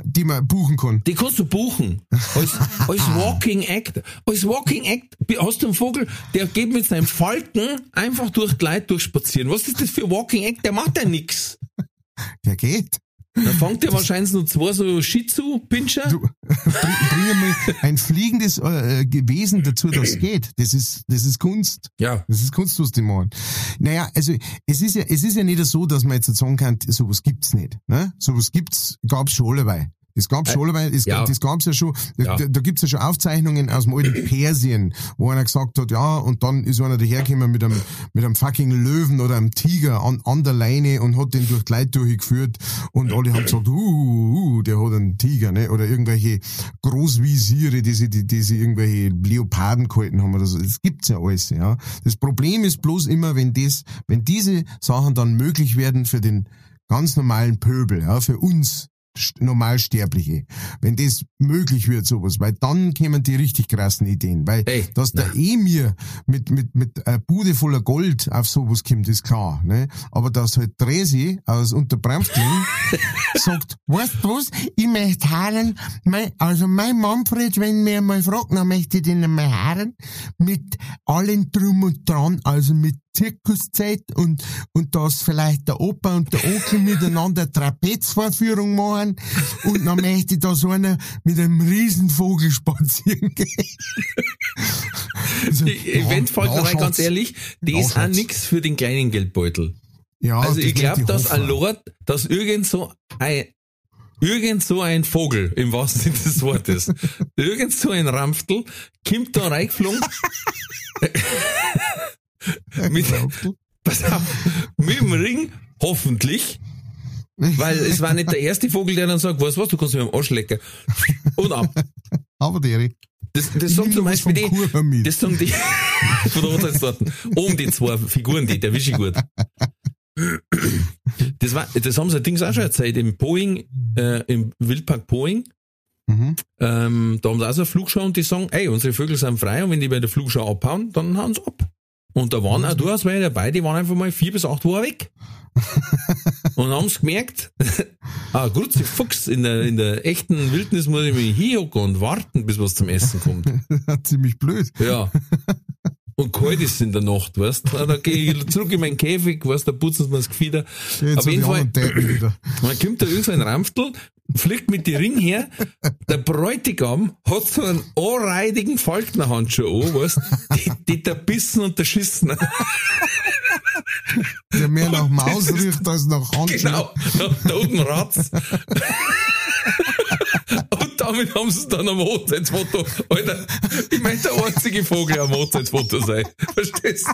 Die man buchen kann.
Die kannst du buchen. Als, als [LAUGHS] Walking Act. Als Walking Act hast du einen Vogel, der geht mit seinem Falken einfach durch Leute durchspazieren. Was ist das für Walking Act? Der macht ja nix.
Der geht.
Da fängt ja wahrscheinlich noch zwei so Shih-Tzu-Pinscher.
Du, [LAUGHS] bring mal ein fliegendes äh, Wesen dazu, das geht. Das ist, das ist Kunst.
Ja.
Das ist Kunst, was die machen. Naja, also, es ist ja, es ist ja nicht so, dass man jetzt sagen kann, sowas gibt's nicht, ne? Sowas gibt's, gab's schon allebei. Das gab's schon, weil das, ja. das gab's ja schon, ja. da, da gibt's ja schon Aufzeichnungen aus dem alten Persien, wo einer gesagt hat, ja, und dann ist einer dahergekommen mit einem, mit einem fucking Löwen oder einem Tiger an, an der Leine und hat den durch die Leute durchgeführt und alle haben gesagt, uh, uh, uh, der hat einen Tiger, ne, oder irgendwelche Großvisiere, die sie, die, die sie irgendwelche Leoparden gehalten haben oder so. Das gibt's ja alles, ja. Das Problem ist bloß immer, wenn das, wenn diese Sachen dann möglich werden für den ganz normalen Pöbel, ja, für uns Normalsterbliche. Wenn das möglich wird, sowas, weil dann kämen die richtig krassen Ideen. Weil, hey, dass der Emir mit, mit, mit einer Bude voller Gold auf sowas kommt, ist klar, ne? Aber dass halt Dresi aus Unterbramfling [LAUGHS] sagt, weißt du was, ich möchte Haaren, mein, also mein Manfred, wenn mir mal fragt, dann möchte ich den mal Haaren mit allen drum und dran, also mit Zirkuszeit und, und dass vielleicht der Opa und der Onkel miteinander Trapezvorführung machen und dann möchte da so einer mit einem Riesenvogel spazieren gehen.
also, die Eventfolgerei, ganz ehrlich, die ist auch nix für den kleinen Geldbeutel. Ja, also ich glaube, dass ein Lord, dass irgend so ein irgend so ein Vogel, im wahrsten Sinne des Wortes, [LAUGHS] irgend so ein Rampftel, kommt da reingeflogen [LAUGHS] [LAUGHS] mit, pass auf, mit dem Ring, hoffentlich, weil es war nicht der erste Vogel, der dann sagt, was, was, du kannst mir am Arsch lecken. Und ab.
Aber der.
Das, das sagen zum Beispiel die, das sagen die, [LAUGHS] von der Hochzeitstorten, oben die zwei Figuren, die, der wische gut. Das war, das haben sie allerdings auch schon erzählt, im Boeing, äh, im Wildpark Boeing. Mhm. Ähm, da haben sie auch so eine Flugschau und die sagen, ey, unsere Vögel sind frei und wenn die bei der Flugschau abhauen, dann hauen sie ab. Und da waren auch durchaus welche dabei, die waren einfach mal vier bis acht Wochen weg. [LAUGHS] und haben es gemerkt, [LAUGHS] ah, grüezi Fuchs, in der, in der echten Wildnis muss ich mich hinhocken und warten, bis was zum Essen kommt. [LAUGHS]
Ziemlich blöd.
Ja. Und kalt ist in der Nacht, weißt du? Da gehe ich zurück in meinen Käfig, weißt du, da putzen sie mir das Gefieder. Auf jeden Fall, dann [CLEARS THROAT] kommt da irgend so ein Ramftel, fliegt mit die Ring her, der Bräutigam hat so einen anreidigen Falknerhandschuh an, weißt die, die da bissen und da schissen. [LAUGHS]
Der mehr nach Maus riecht als nach Handschuh.
Genau, nach Totenratz. Und damit haben sie es dann am Hochzeitsfoto. Alter, ich möchte der einzige Vogel am Hochzeitsfoto sein. Verstehst du?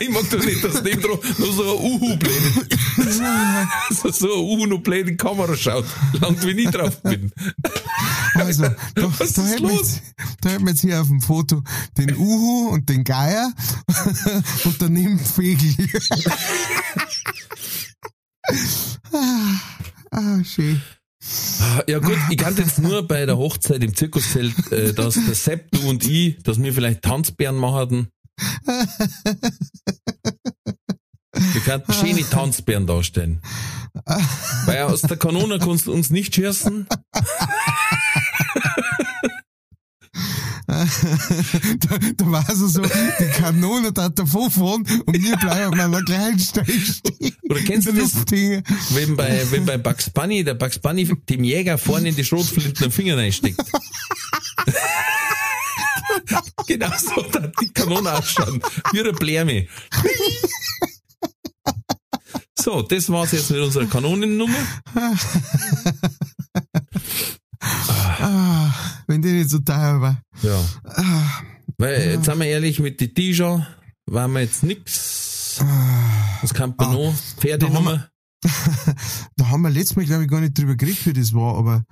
Ich mag doch nicht, dass neben dran nur so ein Uhu-Blade, so, so ein Uhu noch in die Kamera schaut. Langt wie ich drauf bin.
Also, da, [LAUGHS] Was da, hätten wir jetzt, da hätten wir jetzt hier auf dem Foto den Uhu und den Geier [LAUGHS] und daneben Vögel. ah, [LAUGHS] ah, schön.
Ja gut, ich kann jetzt nur bei der Hochzeit im Zirkuszelt, äh, dass der Sepp, du und ich, dass wir vielleicht Tanzbären machen. Wir könnten schöne Tanzbären darstellen. Weil aus der Kanone kannst du uns nicht schießen. [LAUGHS]
da, da war es so, die Kanone da davor fahren und wir bleiben auf einer kleinen Stelle stehen.
Oder kennst du das, wenn bei, wenn bei Bugs Bunny, der Bugs Bunny dem Jäger vorne in die Schrotflinten den Finger reinsteckt? [LAUGHS] Genau so hat die Kanone ausschauen. Wie eine Blärme. So, das war's jetzt mit unserer Kanonennummer. [LAUGHS]
Ah, wenn die nicht so teuer war.
Ja.
Ah,
Weil, jetzt sind wir ehrlich, mit den T-Shirt waren wir jetzt nix. Was kann man noch? Pferdenummer? [LAUGHS]
da haben wir letztes Mal, glaube ich, gar nicht drüber geredet, wie das war, aber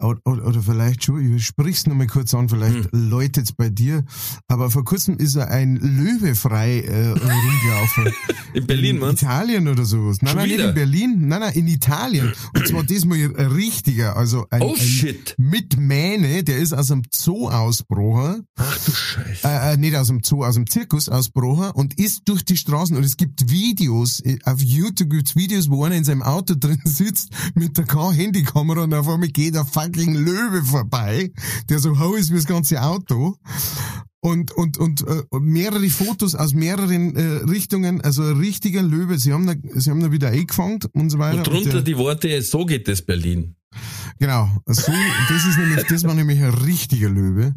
oder, oder, oder vielleicht schon, ich sprich's noch mal kurz an, vielleicht
Hm.
läutet's bei dir. Aber vor kurzem ist er ein Löwe frei äh, rumgelaufen. [LAUGHS]
In Berlin,
in? Italien oder sowas. Nein,
Schon
nein, nicht
wieder?
in Berlin, nein, nein, in Italien. Und zwar [CLEARS THROAT] diesmal ein richtiger, also ein,
Oh
ein mit Mähne, der ist aus einem Zoo ausbrochen
Ach du Scheiße.
äh, äh, nicht aus dem Zoo, aus dem Zirkus ausbrochen und ist durch die Straßen und es gibt Videos, äh, auf YouTube gibt's Videos, wo einer in seinem Auto [LAUGHS] drin sitzt mit der Handykamera und auf einmal geht ein fucking Löwe vorbei, der so hoch ist wie das ganze Auto. Und, und, und, äh, und mehrere Fotos aus mehreren äh, Richtungen, also ein richtiger Löwe, sie haben da, sie haben da wieder eingefangen und so weiter.
Und drunter
der,
die Worte, so geht es Berlin.
Genau, so, das ist nämlich, das war nämlich ein richtiger Löwe.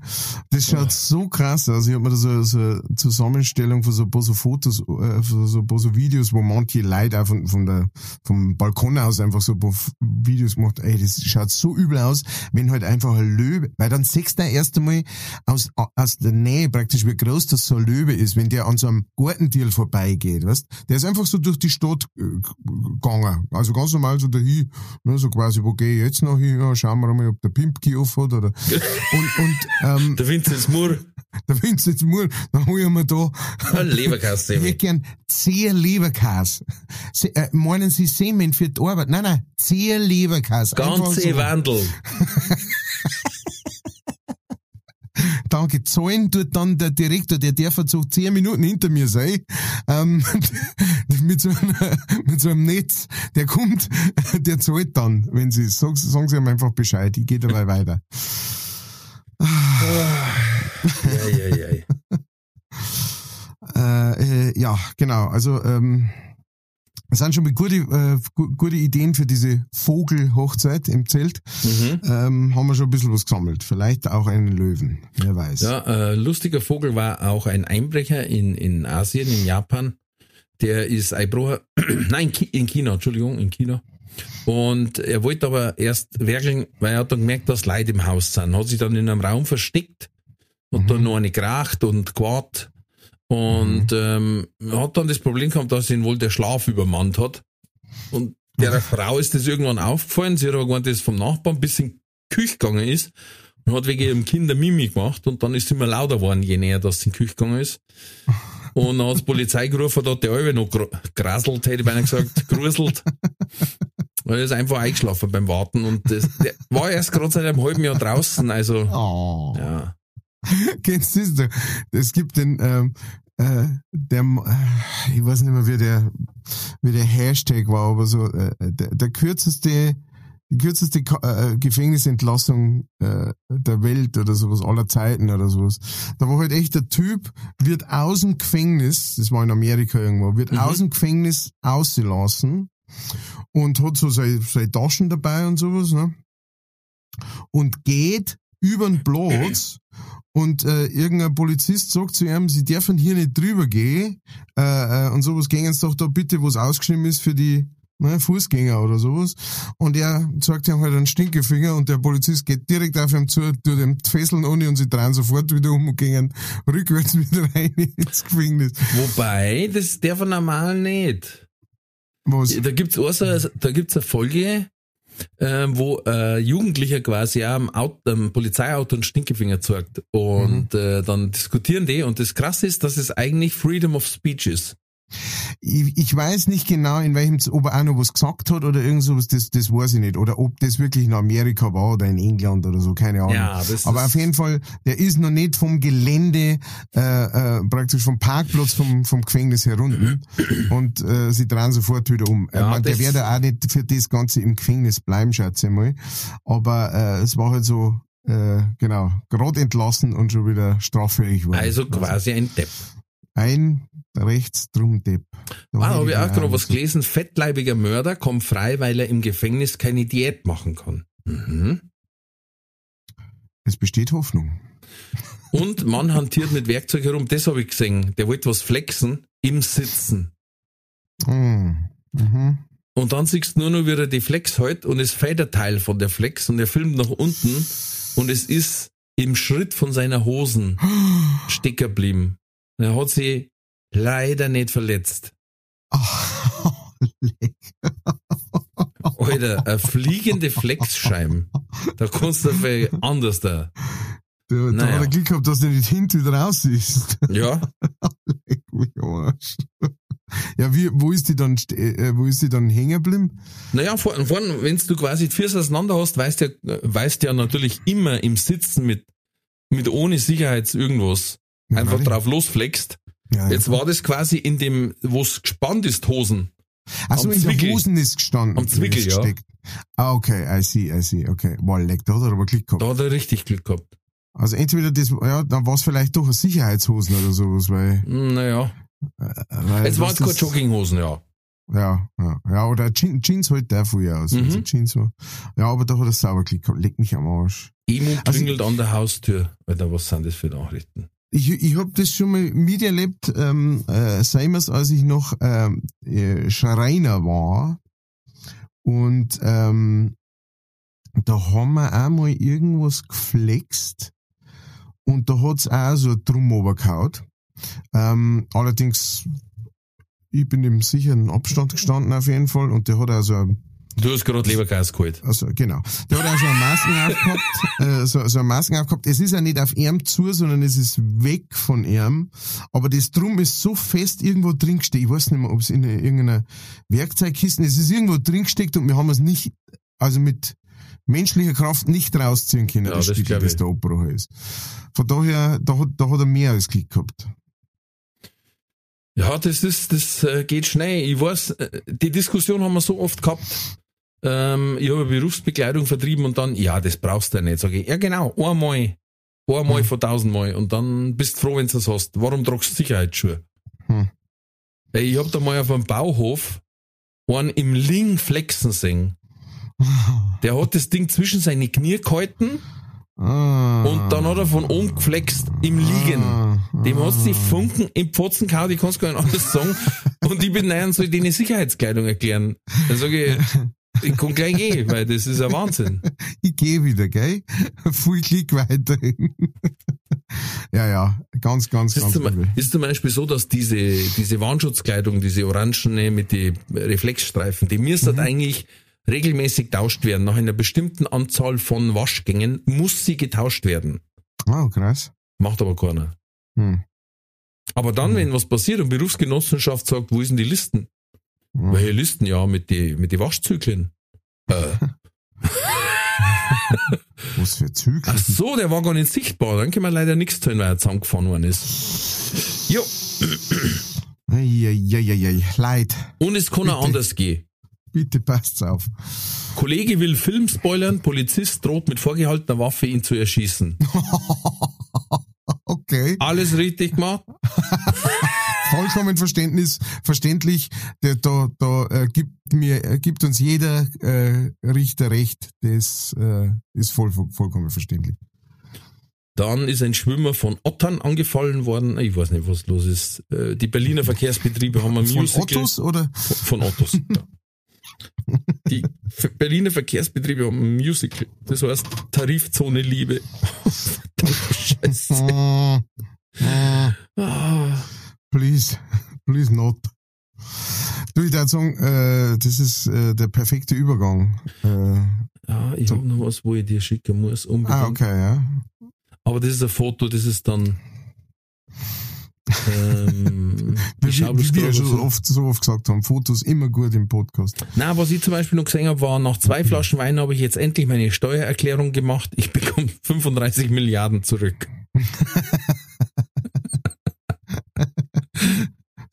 Das schaut so krass aus. Ich habe mir da so, so eine Zusammenstellung von so ein paar so Fotos, äh, so ein paar so Videos, wo manche Leute auch von, von der, vom Balkon aus einfach so ein paar Videos macht. Ey, das schaut so übel aus, wenn halt einfach ein Löwe, weil dann siehst du erst einmal aus, aus der Nähe praktisch, wie groß das so ein Löwe ist, wenn der an so einem Gartentier vorbeigeht, weißt? Der ist einfach so durch die Stadt äh, gegangen. Also ganz normal so dahin, ne, so quasi, wo gehe ich jetzt noch hin? Ja, schauen wir mal, ob der Pimpki auf hat oder, und, und, ähm,
Der Vincent Moore, [LAUGHS]
der Vincent Moore, dann hol ich mir da,
ein [LAUGHS]
ich hätte gern zehn Leberkäse. Sie, äh, meinen Sie Semen für die Arbeit? Nein, nein, zehn Leberkäse. Einfach
Ganze
so.
Wandel. [LAUGHS]
Danke. Zahlen tut dann der Direktor, der darf jetzt so zehn Minuten hinter mir sein, ähm, mit, so einer, [LAUGHS] mit so einem Netz. Der kommt, [LAUGHS] der zahlt dann, wenn Sie, sagen, sagen Sie ihm einfach Bescheid. Ich gehe dabei weiter.
Ja, ja, ja.
Äh, äh, ja, genau. Also ähm, es sind schon mal gute, äh, gu gute Ideen für diese Vogelhochzeit im Zelt.
Mhm.
Ähm, haben wir schon ein bisschen was gesammelt. Vielleicht auch einen Löwen. Wer weiß.
Ja, äh, lustiger Vogel war auch ein Einbrecher in, in Asien, in Japan. Der ist Einbrecher, [CLEARS THROAT] nein, in China, Entschuldigung, in China. Und er wollte aber erst werkeln, weil er hat dann gemerkt, dass Leute im Haus sind. Hat sich dann in einem Raum versteckt und dann noch eine geracht und gewartet. Und ähm, hat dann das Problem gehabt, dass ihn wohl der Schlaf übermannt hat. Und der Frau ist das irgendwann aufgefallen. Sie hat aber gemeint, das ist vom Nachbarn bis in die Küche gegangen ist und hat wegen ihrem Kind eine Mimi gemacht und dann ist sie immer lauter geworden, je näher das in die Küche gegangen ist. Und dann hat die Polizei gerufen, da hat der Alwe noch graselt, hätte ich beinahe gesagt, gruselt. Weil er ist einfach eingeschlafen beim Warten und das, der war erst gerade seit einem halben Jahr draußen, also,
Oh.
ja. [LAUGHS]
Kennst du das? Es gibt den, ähm, äh, der, äh, ich weiß nicht mehr, wie der, wie der Hashtag war, aber so, äh, der, der kürzeste, die kürzeste Ka- äh, Gefängnisentlassung äh, der Welt oder sowas, aller Zeiten oder sowas. Da war halt echt der Typ, wird aus dem Gefängnis, das war in Amerika irgendwo, wird
Mhm.
aus dem Gefängnis ausgelassen und hat so seine, seine Taschen dabei und sowas, ne? Und geht über den Platz und äh, irgendein Polizist sagt zu ihm, sie dürfen hier nicht drüber gehen äh, äh, und sowas, gehen sie doch da bitte, wo es ausgeschrieben ist für die ne, Fußgänger oder sowas. Und er zeigt ihm halt einen Stinkefinger und der Polizist geht direkt auf ihm zu, tut ihm Fesseln ohne und sie drehen sofort wieder um und gehen rückwärts [LAUGHS] wieder rein ins Gefängnis.
Wobei, das darf er normal nicht.
Was?
Da gibt's also, da gibt's eine Folge, äh, wo äh, Jugendlicher quasi auch am, Auto, am Polizeiauto einen Stinkefinger zeigt. Und äh, dann diskutieren die. Und das Krasse ist, dass es eigentlich Freedom of Speech ist.
Ich, ich weiß nicht genau, in welchem, ob er auch noch was gesagt hat oder irgend sowas, das, das weiß ich nicht. Oder ob das wirklich in Amerika war oder in England oder so, keine Ahnung.
Ja,
Aber auf jeden Fall, der ist noch nicht vom Gelände, äh, äh, praktisch vom Parkplatz vom, vom Gefängnis herunten und äh, sie drehen sofort wieder um.
Ja,
ich mein, der wird ja auch nicht für das Ganze im Gefängnis bleiben, schätze ich mal. Aber äh, es war halt so, äh, genau, gerade entlassen und schon wieder straffähig worden.
Also quasi ein Depp.
Ein rechts drum Depp. Da
Ah, habe ich auch gerade was gelesen. Fettleibiger Mörder kommt frei, weil er im Gefängnis keine Diät machen kann. Mhm.
Es besteht Hoffnung.
Und Mann hantiert mit Werkzeug herum, das habe ich gesehen. Der wollte was flexen im Sitzen.
Mm. Mhm.
Und dann siehst du nur noch, wie er die Flex hält und es fällt ein Teil von der Flex und er filmt nach unten und es ist im Schritt von seiner Hosen [GASPS] stecken geblieben. Er hat sie leider nicht verletzt.
Leck.
Alter, eine fliegende Flexscheibe. Da kannst du viel anders da.
Da, da
Naja.
hat er Glück gehabt, dass der nicht hinten wieder raus ist.
Ja, [LAUGHS]
Leck mich Arsch. Ja, wie, wo ist die dann, äh, wo ist die dann hängen geblieben?
naja, vorn, vorn, wenn du quasi die Füße auseinander hast, weißt du ja, weißt ja natürlich immer im Sitzen mit, mit ohne Sicherheits irgendwas einfach drauf losflext.
Ja,
Jetzt war das quasi in dem, wo es gespannt ist, Hosen.
Also in der
Zwickel.
Hosen ist gestanden.
Am Zwickel, ja.
gesteckt. Ah, okay, I see, I see, okay. Boah, leck, da hat er aber Glück gehabt.
Da hat er richtig Glück gehabt.
Also entweder das, ja, dann war es vielleicht doch eine Sicherheitshosen oder sowas, weil,
Hm, Naja,
äh, weil
es waren keine Jogginghosen, ja.
Ja, ja, ja, oder Jeans, Jeans halt der früher aus.
Mhm.
Also Jeans war, ja, aber da hat er sauber Glück gehabt. Leck mich am Arsch. Also-
klingelt an der Haustür. Alter, was sind das für Nachrichten?
Ich, ich habe das schon mal miterlebt, ähm, äh, seitens, als ich noch ähm, äh, Schreiner war. Und ähm, da haben wir auch mal irgendwas geflext und da hat's auch so Drum runtergehauen. Ähm, allerdings, ich bin im sicheren Abstand gestanden auf jeden Fall und der hat also ein
Du hast gerade Leberkäse geholt.
also genau. Der hat auch so eine Masken aufgehabt, [LAUGHS] äh, so, so eine Masken aufgehabt. Es ist ja nicht auf Arm zu, sondern es ist weg von Arm. Aber das Drum ist so fest irgendwo drin gesteckt. Ich weiß nicht mehr, ob es in irgendeiner Werkzeugkiste ist. Es ist irgendwo drin gesteckt und wir haben es nicht, also mit menschlicher Kraft nicht rausziehen können,
Ja,
das,
das
Stück,
glaub
das da abgebrochen ist. Von daher, da hat, da hat er mehr als Glück gehabt.
Ja, das ist, das äh, geht schnell. Ich weiß, äh, die Diskussion haben wir so oft gehabt. Ähm, ich habe Berufsbekleidung vertrieben und dann, ja, das brauchst du ja nicht. Sag ich, ja genau, einmal, einmal
Hm.
von tausendmal und dann bist du froh, wenn du das hast. Warum tragst du Sicherheitsschuhe?
Hm.
Ich hab da mal auf einem Bauhof einen im Ling flexen sehen. [LAUGHS] Der hat das Ding zwischen seine Knie gehalten
Ah.
und dann hat er von oben geflext im Liegen.
Ah.
Dem hast du die Funken im Pfotzen gehauen, ich kann's gar nicht anders sagen. [LAUGHS] Und ich bin nein, soll ich denen Sicherheitskleidung erklären. Dann sage ich, ich kann gleich gehen, weil das ist ein Wahnsinn. [LAUGHS]
ich gehe wieder, gell? [LAUGHS] Viel Klick weiterhin. [LAUGHS] ja, ja, ganz, ganz,
Das
ganz
ist, zum, ist zum Beispiel so, dass diese, diese Warnschutzkleidung, diese orangene mit den Reflexstreifen, die müsste eigentlich regelmäßig tauscht werden. Nach einer bestimmten Anzahl von Waschgängen muss sie getauscht werden.
Oh, krass.
Macht aber keiner.
Hm.
Aber dann, wenn was passiert und Berufsgenossenschaft sagt, wo ist denn die Listen?
Hm.
Welche Listen? Ja, mit die, mit die Waschzyklen. Äh, [LAUGHS]
Was für Zügel.
ach so, der war gar nicht sichtbar. Dann können wir leider nichts tun, weil er zusammengefahren worden ist. Jo,
Eieieiei, Leid.
und es kann auch anders gehen.
Bitte passt's auf.
Kollege will Film spoilern, Polizist droht mit vorgehaltener Waffe ihn zu erschießen. [LAUGHS]
Okay.
Alles richtig gemacht? [LAUGHS]
Vollkommen Verständnis, verständlich. Der, da da äh, gibt mir, äh, gibt uns jeder äh, Richter recht. Das äh, ist voll, vollkommen verständlich.
Dann ist ein Schwimmer von Ottern angefallen worden. Ich weiß nicht, was los ist. Äh, Die Berliner Verkehrsbetriebe haben ein
Von
Musical.
Ottos oder?
Von Ottos. ja. Die Berliner Verkehrsbetriebe haben ein Musical. Das heißt Tarifzone Liebe. [LAUGHS] Scheiße. [LAUGHS] Ah.
Please, [LAUGHS] please not. Du, ich würde sagen, äh, das ist äh, der perfekte Übergang. Äh,
Ja, ich habe noch was, wo ich dir schicken muss. Unbedingt.
ah, okay, ja.
Aber das ist ein Foto, das ist dann. Ähm, [LAUGHS]
Wie, wie, wir schon
was-
oft, so oft gesagt haben, Fotos immer gut im Podcast.
Nein, was ich zum Beispiel noch gesehen habe, war, nach zwei Flaschen Wein habe ich jetzt endlich meine Steuererklärung gemacht. Ich bekomme [LAUGHS] 35 Milliarden zurück.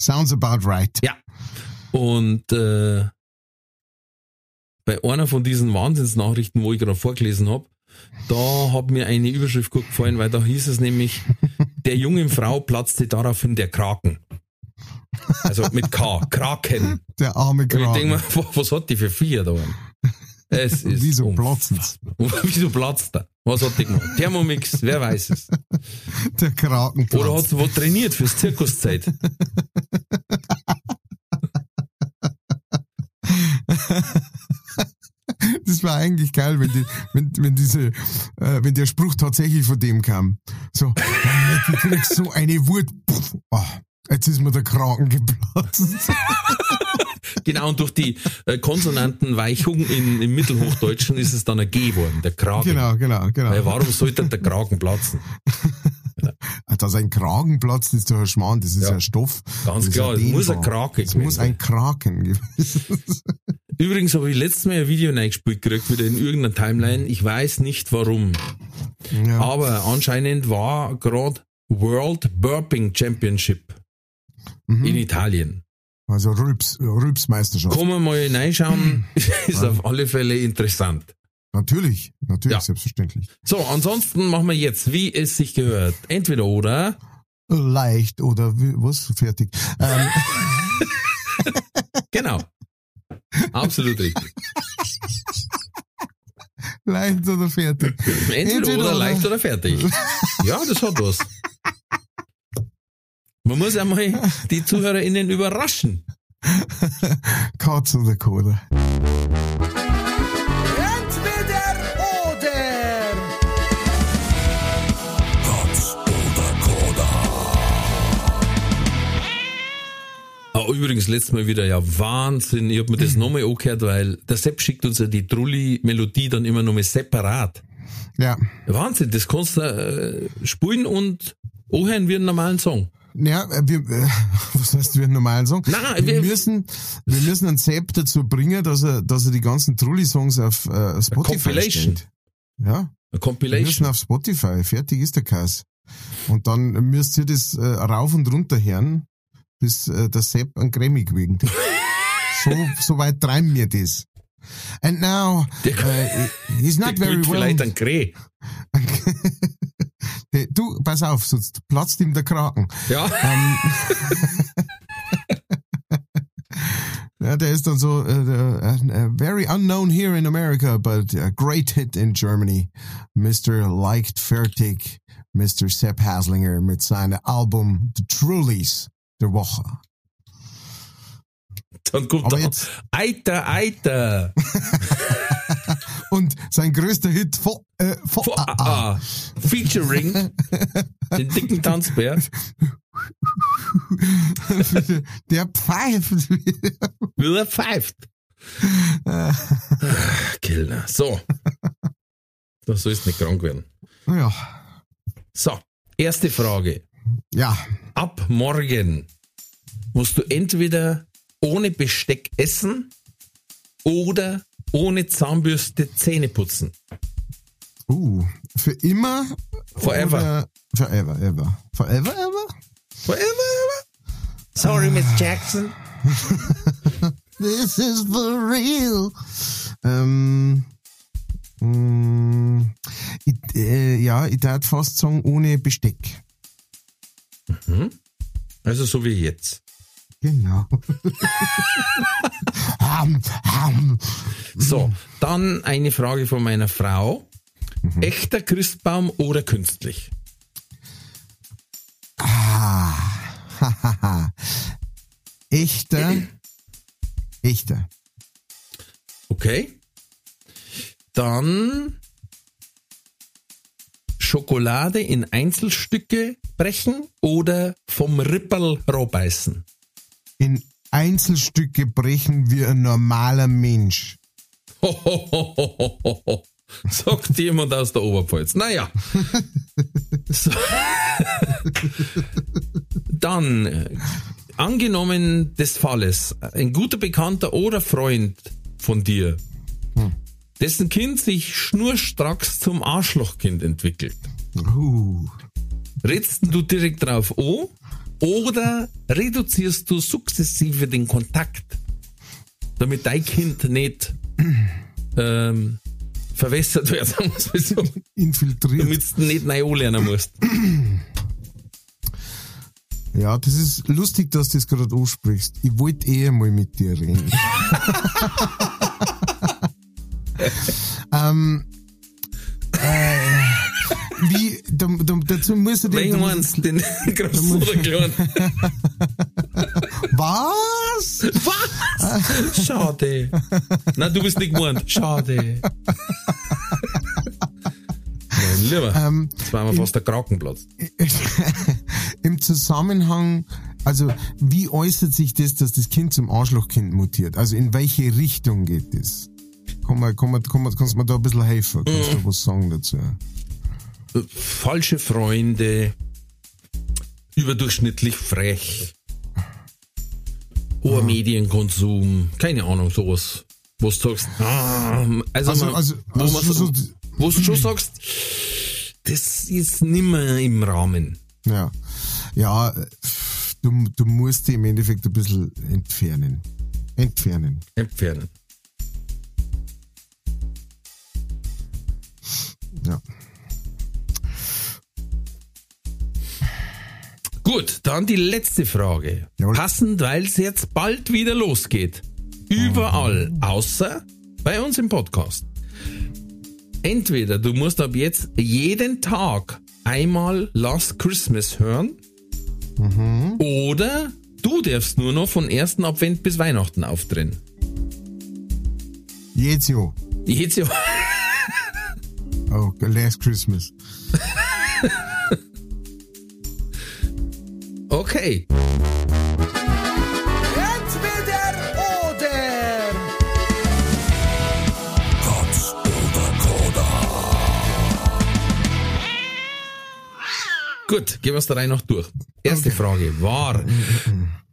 Sounds about right.
Und äh, bei einer von diesen Wahnsinnsnachrichten, wo ich gerade vorgelesen habe, da hat mir eine Überschrift gut gefallen, weil da hieß es nämlich, [LAUGHS] der jungen Frau platzte daraufhin der Kraken. Also mit K, Kraken.
Der arme
Und ich denke mir, wa- [LAUGHS] was hat die für Vier da? Es ist
Wieso?
Und [LAUGHS] Wieso platzt er? Was hat die gemacht? Thermomix, wer weiß es. [LAUGHS]
Der Krakenplatz.
Oder hat sie was trainiert fürs Zirkuszeit? [LAUGHS]
Das war eigentlich geil, wenn, die, wenn, wenn diese, äh, wenn der Spruch tatsächlich von dem kam. So, du kriegst so eine Wut. Oh, jetzt ist mir der Kragen geplatzt.
Genau, und durch die äh, Konsonantenweichung in, im Mittelhochdeutschen ist es dann ein G geworden, der Kragen.
Genau, genau, genau.
Weil warum sollte der Kragen platzen? [LAUGHS]
Dass ein Kragen platzt, ist doch ein Schmarrn, das ist
Ja.
ein Stoff.
Ganz klar, es muss ein. Kraken
Es muss ein Kraken gewesen
Übrigens habe ich letztes Mal ein Video reingespielt gekriegt, wieder in irgendeiner Timeline. Ich weiß nicht warum.
ja.
Aber anscheinend war gerade World Burping Championship
Mhm.
in Italien.
Also Rülps, Rülpsmeisterschaft.
Kann man mal reinschauen, [CLEARS THROAT] [LAUGHS] ist auf alle Fälle interessant.
Natürlich, natürlich,
Ja.
selbstverständlich.
So, ansonsten machen wir jetzt, wie es sich gehört. Entweder oder.
Leicht oder wie, was? Fertig. Ähm, [LAUGHS]
Genau. Absolut richtig. [LAUGHS]
leicht oder fertig.
Entweder,
Entweder
oder,
oder.
leicht oder fertig. Ja, das hat was. Man muss einmal die ZuhörerInnen überraschen.
Katz oder Koda.
Entweder oder.
Katz oder Koda.
Ah, übrigens, letztes Mal wieder, ja, Wahnsinn. Ich hab mir das [LAUGHS] nochmal angehört, weil der Sepp schickt uns ja die Trulli-Melodie dann immer nochmal separat.
Ja.
Wahnsinn, das kannst du äh, spielen und anhören wie einen normalen Song.
Ja, äh, wir, äh, [LAUGHS] was heißt wir einen normalen Song?
Nein,
wir,
wir-
müssen, wir müssen einen Sepp dazu bringen, dass er, dass er die ganzen Trulli-Songs auf äh, Spotify
Compilation.
stellt. Ja,
Eine
wir müssen
Compilation.
auf Spotify. Fertig ist der Kass. Und dann müsst ihr das äh, rauf und runter hören, bis äh, der Sepp einen Grammy gewinnt. [LAUGHS] so, so weit treiben wir das. And now, uh, [LAUGHS] he's not very well.
vielleicht ein Kräh.
Du, pass auf, sonst platzt ihm der Kraken.
Ja.
Ähm, [LAUGHS] ja, der ist dann so, äh, very unknown here in America, but a great hit in Germany. Mr. Leicht Fertig, Mr. Sepp Haslinger mit seinem Album The Trullies der Woche.
Dann kommt da,
jetzt-
Eiter, Eiter. [LAUGHS]
Und sein größter Hit, Vo, äh, Vo,
Vo-
ah, ah.
Featuring den dicken Tanzbär. [LAUGHS]
der pfeift.
Wie er pfeift. [LAUGHS] Kellner. So. Da sollst nicht krank werden.
ja,
So. Erste Frage.
ja,
Ab morgen musst du entweder ohne Besteck essen oder ohne Zahnbürste Zähne putzen.
uh, für immer.
Forever.
Forever, ever. Forever, ever?
Forever, ever. Sorry, Miss Jackson. [LAUGHS]
This is for real. Ähm, mm, ich, äh, ja, ich darf fast sagen, ohne Besteck.
Also so wie jetzt.
Genau. [LAUGHS] ham, ham.
So, dann eine Frage von meiner Frau. Echter Christbaum oder künstlich?
Ah, [LAUGHS] hahaha. Echter, echter.
Okay. Dann Schokolade in Einzelstücke brechen oder vom Ripperl rohbeißen?
In Einzelstücke brechen wie ein normaler Mensch.
Hohohohoho. [LAUGHS] Sagt jemand aus der Oberpfalz. Naja. [LAUGHS] So. Dann, äh, angenommen des Falles, ein guter Bekannter oder Freund von dir, dessen Kind sich schnurstracks zum Arschlochkind entwickelt.
Uh.
Redst du direkt drauf an oder reduzierst du sukzessive den Kontakt, damit dein Kind nicht ähm, verwässert wird, [LAUGHS] sagen wir's mal so,
Infiltriert.
damit du nicht neu anlernen musst.
Ja, das ist lustig, dass du das gerade ansprichst. Ich wollte eher mal mit dir reden. [LAUGHS] ähm, äh, wie, da, da, dazu musst du den,
meinst du? Den großen oder kleinen?
Was?
Was? Schade. Nein, du bist nicht gemeint. Schade. Mein Lieber,
Ähm,
jetzt waren wir fast der Krakenplatz. [LAUGHS]
Im Zusammenhang, also wie äußert sich das, dass das Kind zum Arschlochkind mutiert? Also in welche Richtung geht das? Komm mal, komm mal, komm mal, kannst du mir da ein bisschen helfen? Kannst du was sagen dazu?
Falsche Freunde, überdurchschnittlich frech, hoher Medienkonsum, keine Ahnung, sowas. Wo du sagst, ah, also,
Also-
man,
also-
wo,
also
man,
so,
wo du schon sagst, das ist nimmer im Rahmen.
Ja, ja, du, du musst die im Endeffekt ein bisschen entfernen. Entfernen.
Entfernen.
Ja.
Gut, dann die letzte Frage.
Jawohl.
Passend, weil es jetzt bald wieder losgeht. Überall, außer bei uns im Podcast. Entweder du musst ab jetzt jeden Tag einmal Last Christmas hören, oder du darfst nur noch von ersten Advent bis Weihnachten aufdrehen.
Jetzt ja.
Jetzt ja.
Oh, Last Christmas. [LAUGHS]
Okay.
Entweder oder.
Katz oder Koda.
Gut, gehen wir es der Reihe noch durch. Erste Frage war,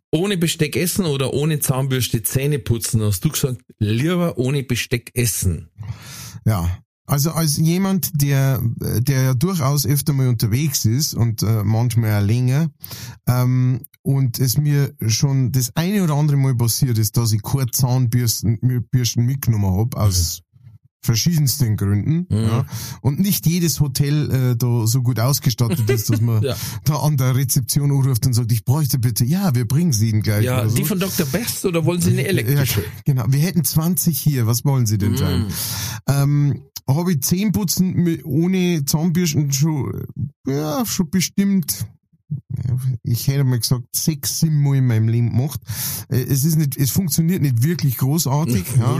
ohne Besteck essen oder ohne Zahnbürste Zähne putzen? Hast du gesagt, lieber ohne Besteck essen?
Ja. Also als jemand, der, der ja durchaus öfter mal unterwegs ist und äh, manchmal auch länger, ähm, und es mir schon das eine oder andere Mal passiert ist, dass ich keine Zahnbürsten Bürsten mitgenommen hab aus verschiedensten Gründen. Ja, und nicht jedes Hotel äh, da so gut ausgestattet ist, dass man [LAUGHS]
Ja.
da an der Rezeption anruft und sagt, ich bräuchte bitte, ja, wir bringen sie Ihnen gleich.
Ja,
so.
die von Dr. Best oder wollen Sie eine elektrische?
Ja, genau. Wir hätten 20 hier. Was wollen Sie denn sein? Ähm, habe ich Zähneputzen mit- ohne Zahnbürsten schon, ja, schon bestimmt, ich hätte mal gesagt, sechs, sieben Mal in meinem Leben gemacht. Äh, Es ist nicht, es funktioniert nicht wirklich großartig, [LAUGHS] ja.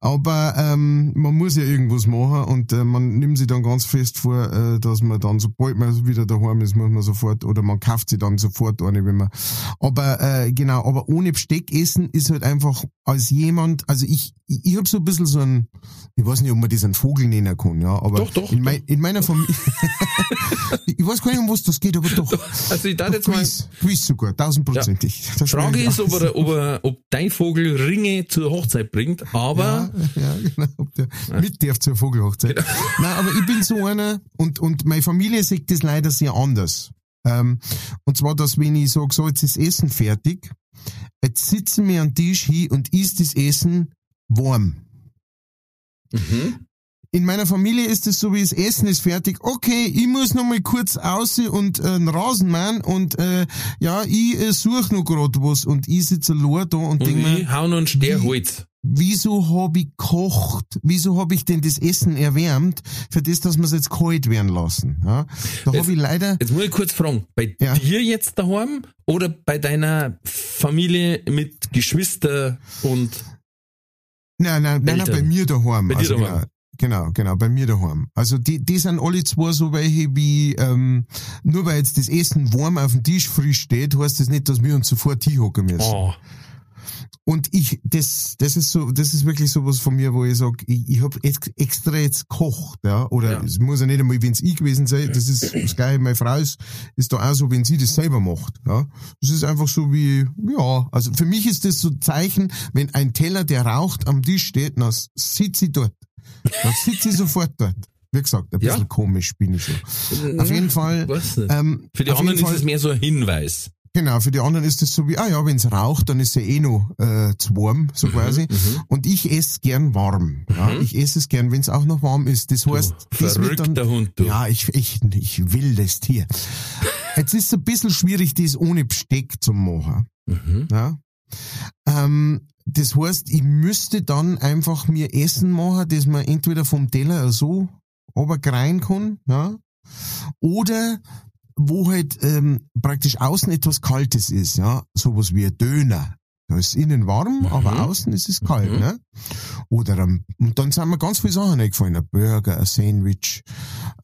Aber ähm, man muss ja irgendwas machen und äh, man nimmt sich dann ganz fest vor, äh, dass man dann, sobald man wieder daheim ist, muss man sofort, oder man kauft sich dann sofort eine, wenn man. Aber äh, genau, aber ohne Besteck essen ist halt einfach als jemand, also ich, ich, ich habe so ein bisschen so ein, ich weiß nicht, ob man das einen Vogel nennen kann, ja, aber
Doch, doch,
in, mein, in meiner Familie, [LAUGHS] ich weiß gar nicht, um was das geht, aber doch.
Also ich darf jetzt mal,
Quiz, Quiz sogar, tausendprozentig. Das
Frage ist, ob, er, ob, er, ob dein Vogel Ringe zur Hochzeit bringt, aber
Ja, ja genau. Ob der mit darf zur Vogelhochzeit. [LAUGHS] Nein, aber ich bin so einer und, und meine Familie sieht das leider sehr anders. Ähm, und zwar, dass wenn ich sage, so, jetzt ist Essen fertig, jetzt sitzen wir am Tisch hin und isst das Essen warm.
Mhm.
In meiner Familie ist es so, wie das Essen ist fertig. Okay, ich muss noch mal kurz aus und äh, einen Rasen machen und äh, ja, ich äh, suche noch grad was und ich sitze allein da und,
und
denk mir,
hau noch einen Sterholz.
wieso habe ich gekocht? Wieso habe ich denn das Essen erwärmt, für das, dass wir es jetzt kalt werden lassen? Ja? Da habe ich leider,
Jetzt muss ich kurz fragen, bei
Ja.
dir jetzt daheim oder bei deiner Familie mit Geschwister und
nein, nein, nein, nein bei mir daheim.
Bei dir
also,
daheim.
Genau, genau, genau, bei mir daheim. Also die, die sind alle zwei so welche wie, ähm, nur weil jetzt das Essen warm auf dem Tisch frisch steht, heißt das nicht, dass wir uns sofort hinhocken müssen.
oh,
Und ich, das, das ist so, das ist wirklich sowas von mir, wo ich sag, ich, ich habe ex, extra jetzt gekocht, ja, oder
Ja.
es muss ja nicht einmal, wenn es ich gewesen sein, das ist das gleiche, meine Frau ist, ist da auch so, wenn sie das selber macht, ja. Das ist einfach so wie, ja, also für mich ist das so ein Zeichen, wenn ein Teller, der raucht, am Tisch steht, dann sitze ich dort. Dann sitze ich sofort dort. Wie gesagt, ein
Ja.
bisschen komisch bin ich schon. Auf jeden Fall, ähm,
Für die anderen
jeden
ist
Fall,
es mehr so ein Hinweis.
Genau, für die anderen ist es so wie, ah ja, wenn's raucht, dann ist ja eh noch äh, zu warm,
Mhm,
so quasi. Und ich esse gern warm. Ja, Ich esse es gern, wenn's auch noch warm ist. Das heißt, das wird
Verrückter
dann,
Hund, du.
Ja, ich, ich, ich will das Tier. Jetzt ist es ein bisschen schwierig, das ohne Besteck zu machen.
Mhm.
Ja. Ähm, das heißt, ich müsste dann einfach mir Essen machen, das man entweder vom Teller so runtergreifen kann, ja, Oder wo halt ähm, praktisch außen etwas Kaltes ist, ja, sowas wie ein Döner. Da ist innen warm, aber außen ist es kalt,
Mhm.
ne? Oder und dann sind mir ganz viele Sachen eingefallen, ein Burger, ein Sandwich,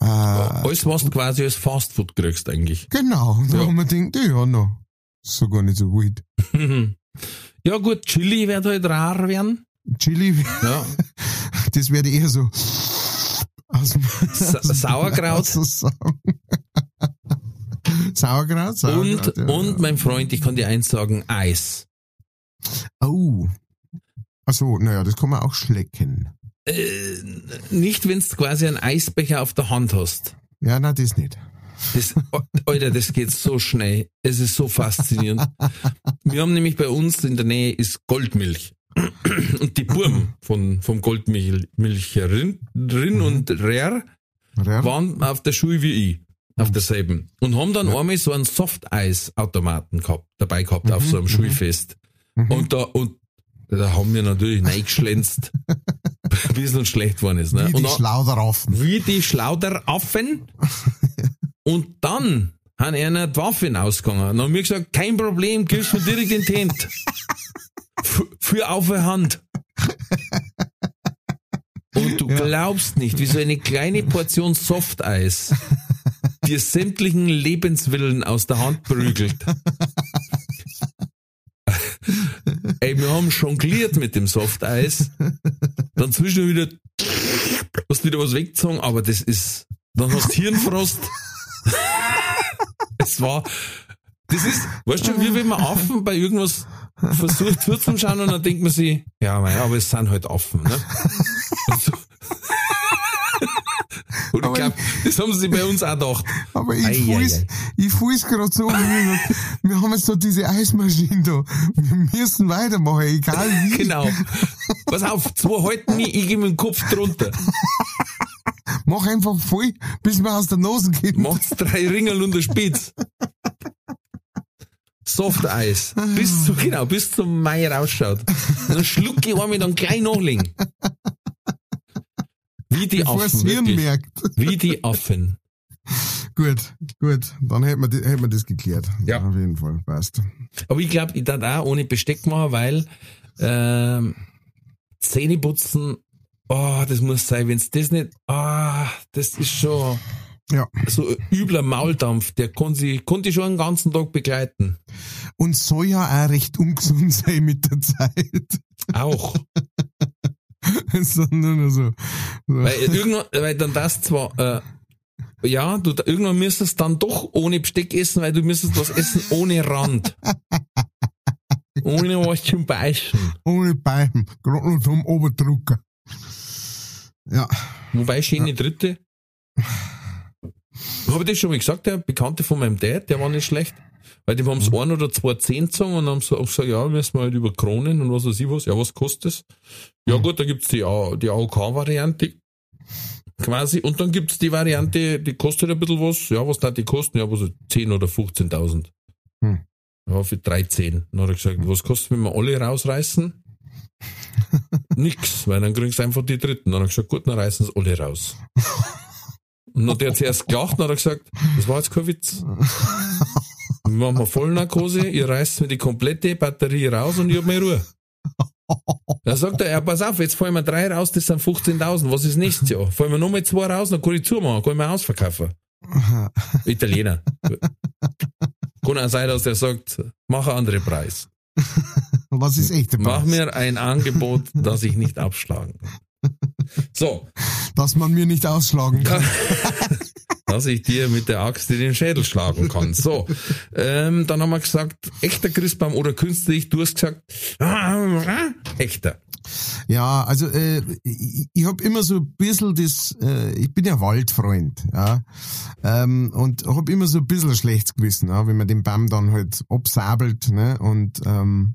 äh,
Alles, was du quasi als Fastfood kriegst eigentlich.
genau. Und da
Ja.
haben wir gedacht, ja, noch, ist so gar nicht so wild. [LAUGHS]
ja gut, Chili wird halt rar werden.
Chili,
Ja. [LAUGHS]
das werde eher so aus dem,
Sa Sauerkraut. [LAUGHS]
Sagen. Sauerkraut, Sauerkraut.
Und,
ja.
und mein Freund, ich kann dir eins sagen, Eis.
Oh. Ach so, naja, das kann man auch schlecken.
Äh, nicht, wenn du quasi einen Eisbecher auf der Hand hast.
Ja, na, das nicht.
Das, Alter, das geht so schnell. Es ist so faszinierend. Wir haben nämlich bei uns in der Nähe ist Goldmilch. Und die Burm von, vom Goldmilcherin Rin und Rer
Ja.
waren auf der Schule wie ich. Auf derselben. Und haben dann einmal so einen Softeis-Automaten gehabt, dabei gehabt auf so einem Schulfest. Und da, und da haben wir natürlich reingeschlänzt, [LAUGHS] bis es uns schlecht geworden ist. Ne?
Wie
und
die Schlauderaffen.
wie die Schlauderaffen. [LAUGHS] und dann haben einer die Waffen ausgegangen. Und dann haben wir gesagt, kein Problem, gibst mir direkt in die Hand. [LAUGHS] F- Für auf der Hand. Und du glaubst nicht, wie so eine kleine Portion Softeis dir sämtlichen Lebenswillen aus der Hand prügelt. Ey, wir haben jongliert mit dem Softeis. Dann zwischendurch wieder, hast wieder was weggezogen, aber das ist, dann hast du Hirnfrost. [LAUGHS] es war, das ist, weißt du, wie wenn man Affen bei irgendwas versucht zuzuschauen und dann denkt man sich, ja, mei, aber es sind halt Affen, ne? Und, so. [LAUGHS] und ich glaube, das haben sie bei uns auch gedacht.
Aber ich fühl's, ich fühl's gerade so, wie wir, haben jetzt da diese Eismaschine da. Wir müssen weitermachen, egal wie.
Genau. Pass auf, zwei halten mich, ich geh mit dem Kopf drunter.
Mach einfach voll, bis mir aus der Nase geht.
Macht's drei Ringel und der Spitz. Softeis. Bis zu, genau, bis zum Mai rausschaut. Und dann schluck ich einmal dann gleich nachlegen. Wie die
Bevor
Affen. Wirklich.
merkt.
Wie die Affen.
Gut, gut. Dann hätten wir, hätten wir das geklärt.
Ja.
Auf jeden Fall. Passt.
Aber ich glaube, ich darf auch ohne Besteck machen, weil ähm, Zähne putzen, oh, das muss sein, wenn's das nicht, ah, das ist schon
Ja.
so übler Mauldampf, der kann sie, konnte ich schon den ganzen Tag begleiten.
Und soll ja auch recht ungesund [LAUGHS] sein mit der Zeit.
Auch. [LAUGHS]
Sondern nur so. so.
Weil irgendwann, weil dann das zwar, äh, ja, du, irgendwann müsstest dann doch ohne Besteck essen, weil du müsstest was essen ohne Rand. [LAUGHS] ohne was zum Beißen.
Ohne Bein. Gerade noch zum Oberdrucker. Ja.
Wobei schöne Dritte. Habe ich das schon mal gesagt, der Bekannte von meinem Dad, der war nicht schlecht. Weil die haben es ein oder zwei Zehn gezogen und haben so auch gesagt, ja, müssen wir halt über Kronen und was weiß ich was. Ja, was kostet das? Ja gut, da gibt's die, die AOK-Variante quasi und dann gibt's die Variante, die kostet ein bisschen was. Ja, was da die kosten? Ja, was so 10 oder 15.000.
Hm.
Ja, für 13. Dann hat er gesagt, was kostet, wenn wir alle rausreißen? [LAUGHS] Nix, weil dann kriegst du einfach die dritten. Dann hat er gesagt, gut, dann reißen sie alle raus. Und dann hat er zuerst gelacht und hat gesagt, das war jetzt kein Witz. Wir machen wir Vollnarkose, ihr reißt mir die komplette Batterie raus und ich hab meine Ruhe. Da sagt er, ja, pass auf, jetzt fallen mir drei raus, das sind 15.000, was ist nächstes Jahr? Fallen mir nochmal zwei raus, dann kann ich zumachen, kann ich mir ausverkaufen. Italiener. Kann auch sein, dass der sagt, mach einen anderen Preis.
Was ist echter
Mach
Preis?
mir ein Angebot, [LAUGHS] das ich nicht abschlagen kann. So,
Dass man mir nicht ausschlagen kann. [LAUGHS]
dass ich dir mit der Axt in den Schädel schlagen kann. So, ähm, dann haben wir gesagt, echter Christbaum oder künstlich. Du hast gesagt, [LAUGHS] echter.
Ja, also äh, ich, ich habe immer so ein bisschen das, äh, ich bin ja Waldfreund, ja, ähm, und habe immer so ein bisschen schlechtes Gewissen, ja, wenn man den Baum dann halt absabelt, ne, und ähm,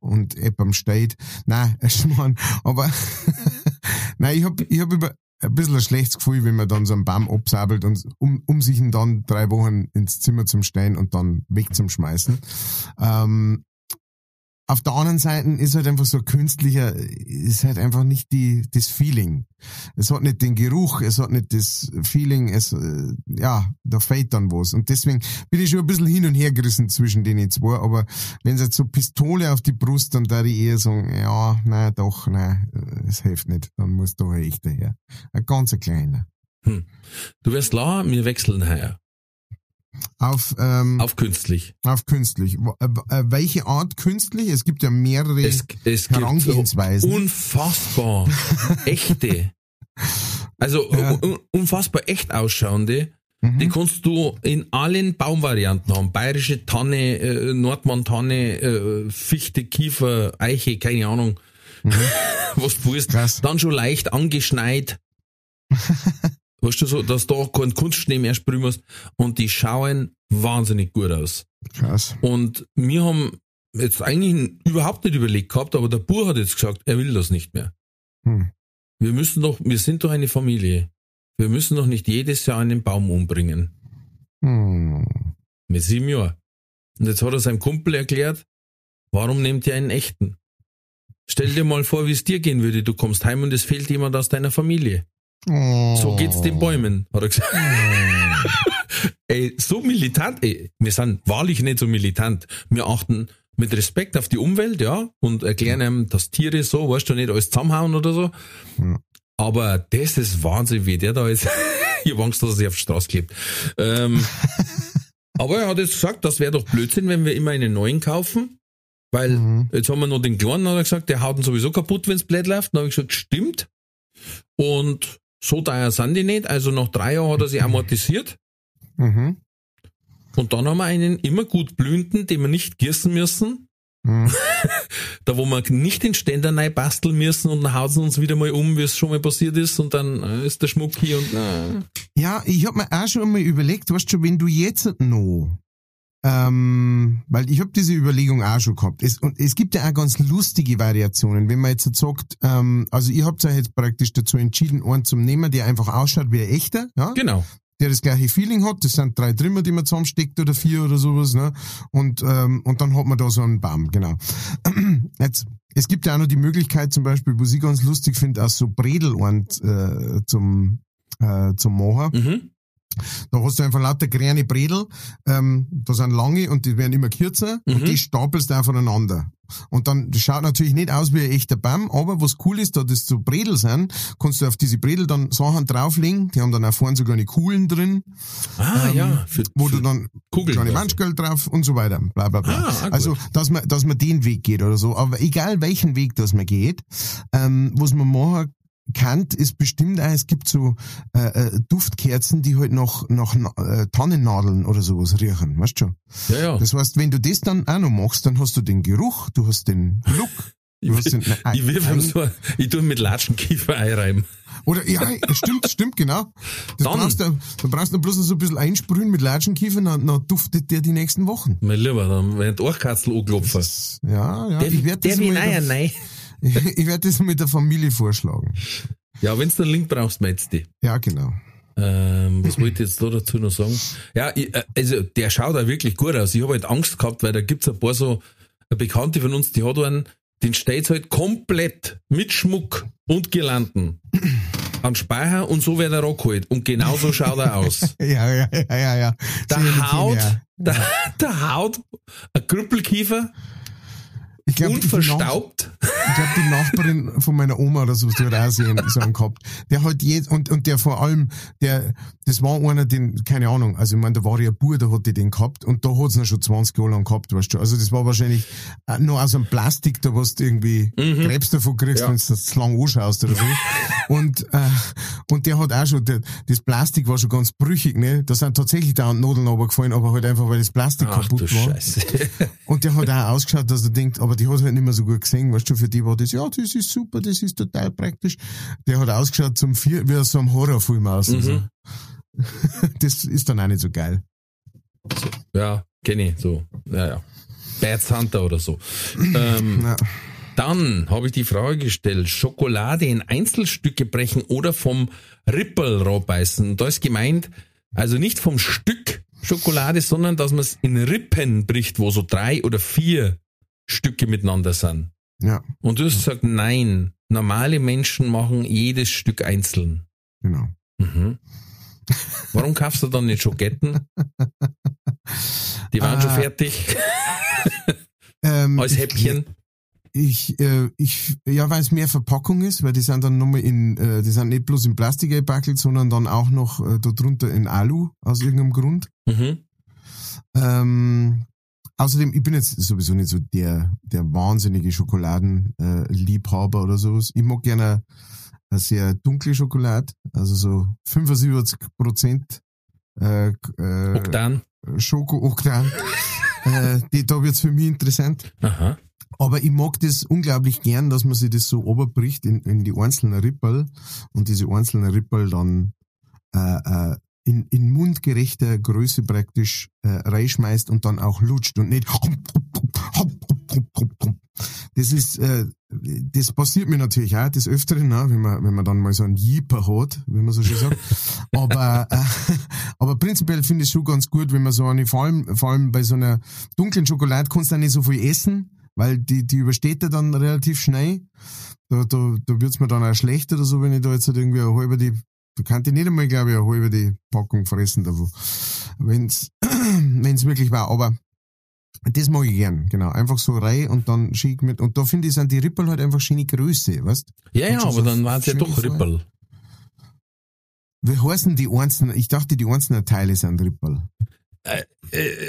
und eben steht. Nein, [LAUGHS] Schmarrn, aber nein, ich hab ich hab über ein bisschen ein schlechtes Gefühl, wenn man dann so einen Baum absabelt und um, um sich ihn dann drei Wochen ins Zimmer zum Stellen und dann weg zum Schmeißen. Ähm, auf der anderen Seite ist halt einfach so künstlicher, ist halt einfach nicht die, das Feeling. Es hat nicht den Geruch, es hat nicht das Feeling, es, äh, ja, da fehlt dann was. Und deswegen bin ich schon ein bisschen hin und her gerissen zwischen den zwei, aber wenn es jetzt so Pistole auf die Brust, dann da ich eher sagen, ja, nein, doch, nein, es hilft nicht, dann muss da ein echter her. Ein ganz kleiner.
Hm. Du wirst klar, wir wechseln heuer.
Auf, ähm,
Auf künstlich.
auf künstlich. Äh, äh, welche Art künstlich? Es gibt ja mehrere
Es, es gibt
Herangehensweisen.
unfassbar [LAUGHS] echte, also
Ja.
un- unfassbar echt ausschauende,
Mhm.
die kannst du in allen Baumvarianten haben. Bayerische Tanne, äh, Nordmann-Tanne, äh, Fichte, Kiefer, Eiche, keine Ahnung, [LAUGHS] was du willst.
Mhm. Krass.
Dann schon leicht angeschneit. [LAUGHS] weißt du so, dass da keinen Kunstschnee mehr sprühen musst. Und die schauen wahnsinnig gut aus.
Krass.
Und wir haben jetzt eigentlich überhaupt nicht überlegt gehabt, aber der Bur hat jetzt gesagt, er will das nicht mehr.
Hm.
Wir müssen doch, wir sind doch eine Familie. Wir müssen doch nicht jedes Jahr einen Baum umbringen.
Hm.
Mit sieben Jahren. Und jetzt hat er seinem Kumpel erklärt, warum nehmt ihr einen echten? Stell dir mal vor, wie es dir gehen würde. Du kommst heim und es fehlt jemand aus deiner Familie.
Oh.
So geht's den Bäumen, hat er gesagt. [LAUGHS] ey, so militant, ey, wir sind wahrlich nicht so militant. Wir achten mit Respekt auf die Umwelt, ja, und erklären ihm, dass Tiere so, weißt du, nicht alles zusammenhauen oder so.
Ja.
Aber das ist Wahnsinn, wie der da ist. ich hab Angst, dass er sich auf die Straße klebt. Ähm, [LAUGHS] aber er hat jetzt gesagt, das wäre doch Blödsinn, wenn wir immer einen neuen kaufen. Weil
Mhm.
jetzt haben wir noch den Kleinen, hat er gesagt, der haut ihn sowieso kaputt, wenn's blöd läuft. Dann habe ich gesagt, stimmt. Und so teuer sind die nicht. Also nach drei Jahren hat er sich amortisiert.
Mhm.
Und dann haben wir einen immer gut blühenden, den wir nicht gießen müssen.
Mhm. [LAUGHS]
Da wo wir nicht den Ständer neu basteln müssen und dann hauen sie uns wieder mal um, wie es schon mal passiert ist. Und dann äh, ist der Schmuck hier und äh,
Ja, ich hab mir auch schon mal überlegt, weißt du, wenn du jetzt noch, ähm, weil ich hab diese Überlegung auch schon gehabt. Es, und es gibt ja auch ganz lustige Variationen. Wenn man jetzt sagt, ähm, also ihr habt euch jetzt praktisch dazu entschieden, einen zum nehmen, der einfach ausschaut wie ein echter, ja,
genau.
der das gleiche Feeling hat. Das sind drei Trimmer, die man zusammensteckt oder vier oder sowas, ne? Und, ähm, und dann hat man da so einen Baum, genau. [CLEARS THROAT] Jetzt, es gibt ja auch noch die Möglichkeit, zum Beispiel, was ich ganz lustig finde, auch so Bredel äh, zum, äh, zum machen.
Mhm.
Da hast du einfach lauter kleine Bredel, ähm, da sind lange und die werden immer kürzer
Mhm.
und die stapelst du aufeinander. Und dann, das schaut natürlich nicht aus wie ein echter Baum, aber was cool ist, da das so Bredel sind, kannst du auf diese Bredel dann Sachen drauflegen, die haben dann auch vorne sogar eine Kugeln drin,
Ah,
Ähm,
ja. Für,
wo
für,
du dann
Kugeln
kleine
quasi.
Manschgeld drauf und so weiter, bla bla bla.
Ah, ah,
also, dass man, dass man den Weg geht oder so. Aber egal welchen Weg das man geht, ähm, was man machen kann, ist bestimmt auch, es gibt so äh, äh, Duftkerzen, die halt nach, nach äh, Tannennadeln oder sowas riechen, weißt du schon?
ja, ja.
Das heißt, wenn du das dann auch noch machst, dann hast du den Geruch, du hast den Look, [LAUGHS]
Ich,
hast den,
ich, wirf ihm so, ich tu ihn mit Latschenkiefer einreiben.
Oder ja, stimmt, [LAUGHS] stimmt, genau. Das
Dann-
brauchst du, du brauchst du bloß noch so ein bisschen einsprühen mit Latschenkiefer, dann, dann duftet der die nächsten Wochen.
Mein Lieber, dann werden die Ohrkatzel anklopfen.
Ja, ja.
Der,
ich werde
der
das,
wie
mal
Eier,
mit der-
nein.
Ich werd das mit der Familie vorschlagen.
Ja, wenn's den Link brauchst, meinst du.
Ja, genau.
Ähm, was wollte ich jetzt da dazu noch sagen? Ja, ich, äh, also der schaut auch wirklich gut aus. Ich habe halt Angst gehabt, weil da gibt's ein paar so Bekannte von uns, die hat einen, den steht halt komplett mit Schmuck und Girlanden an Speicher und so wird er rangeholt. Und genau so schaut er aus. [LAUGHS]
Ja, ja, ja, ja, ja.
Der haut, [LAUGHS] der, der haut ein Krüppelkiefer,
Ich glaube, Nach-
unverstaubt.
ich glaub, die Nachbarin von meiner Oma oder so, die hat auch sehen, so einen gehabt. Der hat jetzt, und, und der vor allem, der, das war einer, den, keine Ahnung, also ich meine, da war ja Bur, da hat die den gehabt und da hat's noch schon 20 Jahre lang gehabt, weißt du. Also das war wahrscheinlich äh, nur aus einem Plastik, da was du irgendwie Krebs davon kriegst,
Mhm. Ja.
wenn du das zu lang anschaust oder so. und, äh, und der hat auch schon, der, das Plastik war schon ganz brüchig, ne. Da sind tatsächlich da Nadeln runtergefallen, aber halt einfach, weil das Plastik
Ach
kaputt war.
Scheiße.
Und der hat auch ausgeschaut, dass er denkt, aber die hat halt nicht mehr so gut gesehen, weißt du, für die war das, ja, das ist super, das ist total praktisch. Der hat ausgeschaut zum vier, wie aus so einem Horrorfilm aus. Also.
Mhm. [LAUGHS]
Das ist dann auch nicht so geil.
Ja, kenne ich, so. Ja, ja. Bad Hunter oder so. Ähm, [CLEARS THROAT]
Ja.
Dann habe ich die Frage gestellt, Schokolade in Einzelstücke brechen oder vom Rippel rabbeißen. Da ist gemeint, also nicht vom Stück Schokolade, sondern dass man es in Rippen bricht, wo so drei oder vier Stücke miteinander sind.
Ja,
Und du hast gesagt, nein, normale Menschen machen jedes Stück einzeln.
genau.
Mhm. Warum kaufst du dann nicht Schoketten? Die waren schon
Ah.
fertig
Ähm,
als Häppchen.
Ich, äh, ich, ja, weil es mehr Verpackung ist, weil die sind dann nochmal in, äh, die sind nicht bloß in Plastik eingepackelt, sondern dann auch noch äh, da drunter in Alu, aus irgendeinem Grund.
Mhm.
Ähm, außerdem, ich bin jetzt sowieso nicht so der, der wahnsinnige Schokoladenliebhaber äh, oder sowas. Ich mag gerne eine sehr dunkle Schokolade, also so 75 Prozent äh, äh,
Oktan.
Schoko-Oktan. äh, die, da wird's für mich interessant.
Aha.
Aber ich mag das unglaublich gern, dass man sich das so oberbricht in, in die einzelnen Rippel und diese einzelnen Rippel dann äh, äh, in, in mundgerechter Größe praktisch äh, reinschmeißt und dann auch lutscht und nicht das ist, äh, das passiert mir natürlich auch des Öfteren, ne, wenn man, wenn man dann mal so einen Jeeper hat, wie man so schön sagt. [LAUGHS] Aber, äh, aber prinzipiell finde ich es schon ganz gut, wenn man so eine, vor allem, vor allem bei so einer dunklen Schokolade kannst du auch nicht so viel essen, weil die, die übersteht er dann relativ schnell. Da, da, da wird's mir dann auch schlecht oder so, wenn ich da jetzt halt irgendwie eine halbe die, da kann ich nicht einmal, glaube ich, eine halbe die Packung fressen, da wo, wenn's, [CLEARS THROAT] wenn's wirklich war, aber das mag ich gern, genau. Einfach so rein und dann schick mit, und da finde ich, sind die Rippel halt einfach schöne Größe, weißt?
Ja, ja,
Und
aber
so
dann waren es ja doch. Rippel.
Wie heißen die einzelnen, ich dachte, die einzelnen Teile sind Rippel.
Äh,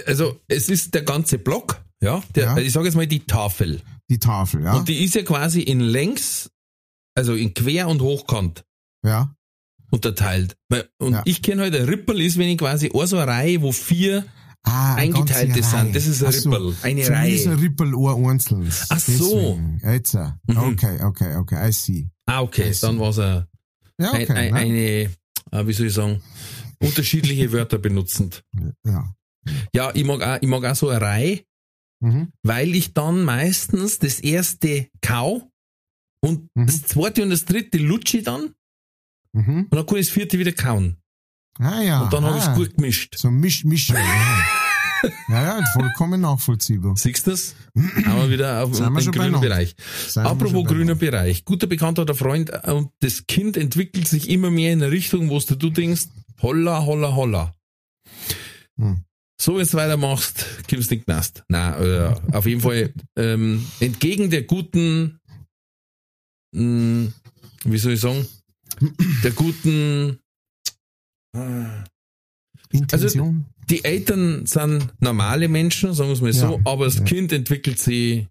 also, es ist der ganze Block, ja, der,
Ja.
ich sage jetzt mal die Tafel.
Die Tafel, ja?
Und die ist ja quasi in längs, also in quer und hochkant
ja.
Unterteilt. Und
Ja.
ich kenne halt, ein Rippel ist, wenn ich quasi auch so eine Reihe, wo vier
Ah,
Eingeteilte sind.
Reihe.
Das ist ein
so.
Rippel. Eine
Für mich ist
Reihe.
ein Rippel ein einzelnes.
Ach so.
Jetzt.
Mhm.
Okay, okay, okay, I see.
Ah, okay,
Das-
dann war es
Ja, okay.
ein, ein,
ne?
eine, äh, wie soll ich sagen, unterschiedliche [LAUGHS] Wörter benutzend.
ja.
Ja, ich mag auch, ich mag auch so eine Reihe,
Mhm.
weil ich dann meistens das erste kau und
Mhm.
das zweite und das dritte lutsche dann
Mhm.
und dann kann ich das vierte wieder kauen.
Ah ja.
Und dann habe ich
ah.
es gut gemischt.
So Misch, Mischung. ja. [LAUGHS] ja, ja, vollkommen nachvollziehbar.
Siehst du das? Aber wieder auf den grünen. Bereich.
Seien
Apropos grüner
noch.
Bereich. Guter Bekannter oder Freund äh, und das Kind entwickelt sich immer mehr in eine Richtung, wo du denkst, holla, holla, holla.
Hm.
So, wenn du weitermachst, kommst du in den Knast. Nein, äh, auf jeden Fall, ähm, entgegen der guten, mh, wie soll ich sagen, der guten, äh,
Intention.
die Eltern sind normale Menschen, sagen wir es mal so,
Ja,
aber das
ja.
Kind entwickelt sich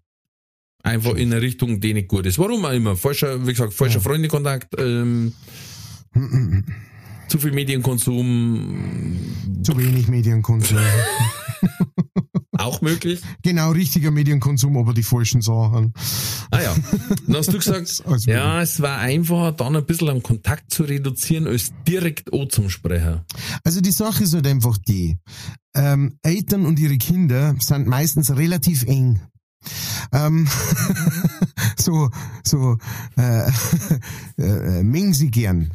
einfach in eine Richtung, die nicht gut ist. Warum auch immer. Falscher, wie gesagt, falscher
Ja.
Freundekontakt, ähm, zu viel Medienkonsum,
Zu wenig Medienkonsum. [LAUGHS]
auch möglich.
genau, richtiger Medienkonsum, aber die falschen Sachen.
Ah ja. Dann hast du gesagt, [LAUGHS] ja, es war einfacher, dann ein bisschen am Kontakt zu reduzieren, als direkt O zum Sprecher.
Also die Sache ist halt einfach die. Ähm, Eltern und ihre Kinder sind meistens relativ eng. Ähm, [LAUGHS] so, so, [LAUGHS] äh, äh, mengen sie gern.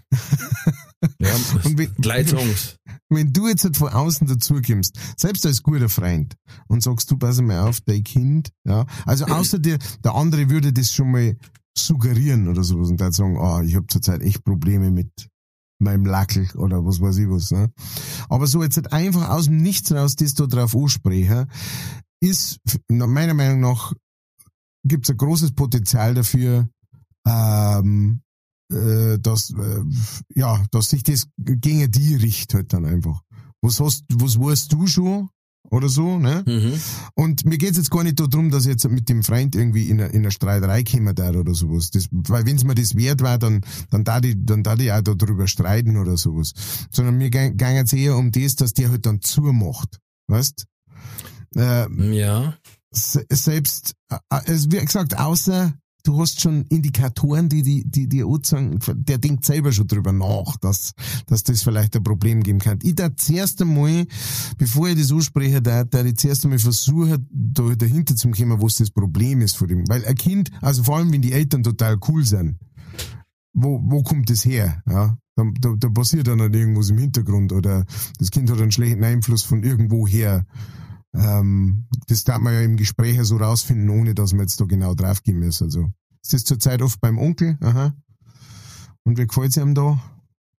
Ja, [LAUGHS]
Und wenn-
gleich Songs.
Wenn du jetzt halt von außen dazukommst, selbst als guter Freund, und sagst du, pass mal auf, dein Kind, ja, also außer dir, der andere würde das schon mal suggerieren oder sowas und dann sagen, ah, ich habe zurzeit echt Probleme mit meinem Lackel oder was weiß ich was, ne? Aber so jetzt halt einfach aus dem Nichts raus das da drauf ansprechen, ist, meiner Meinung nach, gibt's ein großes Potenzial dafür, ähm, äh, dass, äh, ja, dass sich das gegen die richtet halt dann einfach. Was hast, was weißt du schon? Oder so, ne?
Mhm.
Und mir geht's jetzt gar nicht darum, dass ich jetzt mit dem Freund irgendwie in einer in eine Streiterei kommen da oder sowas. Das, weil wenn's mir das wert war, dann, dann da die, dann da die auch darüber streiten oder sowas. Sondern mir ging es eher um das, dass der halt dann zumacht. Weißt? Äh,
Ja.
se- selbst, äh, also wie gesagt, außer du hast schon Indikatoren, die die, die, die sagen, der denkt selber schon drüber nach, dass, dass das vielleicht ein Problem geben kann. Ich da zuerst einmal, bevor ich das anspreche, da, da ich zuerst einmal versuche, da, dahinter zu kommen, was das Problem ist von ihm. Weil ein Kind, also vor allem, wenn die Eltern total cool sind, wo, wo kommt das her? Ja? Da, da, da passiert dann halt irgendwas im Hintergrund oder das Kind hat einen schlechten Einfluss von irgendwo her Ähm, das darf man ja im Gespräch ja so rausfinden, ohne dass man jetzt da genau draufgehen muss. Also ist das zurzeit oft beim Onkel? Aha. Und wie gefällt's ihm da?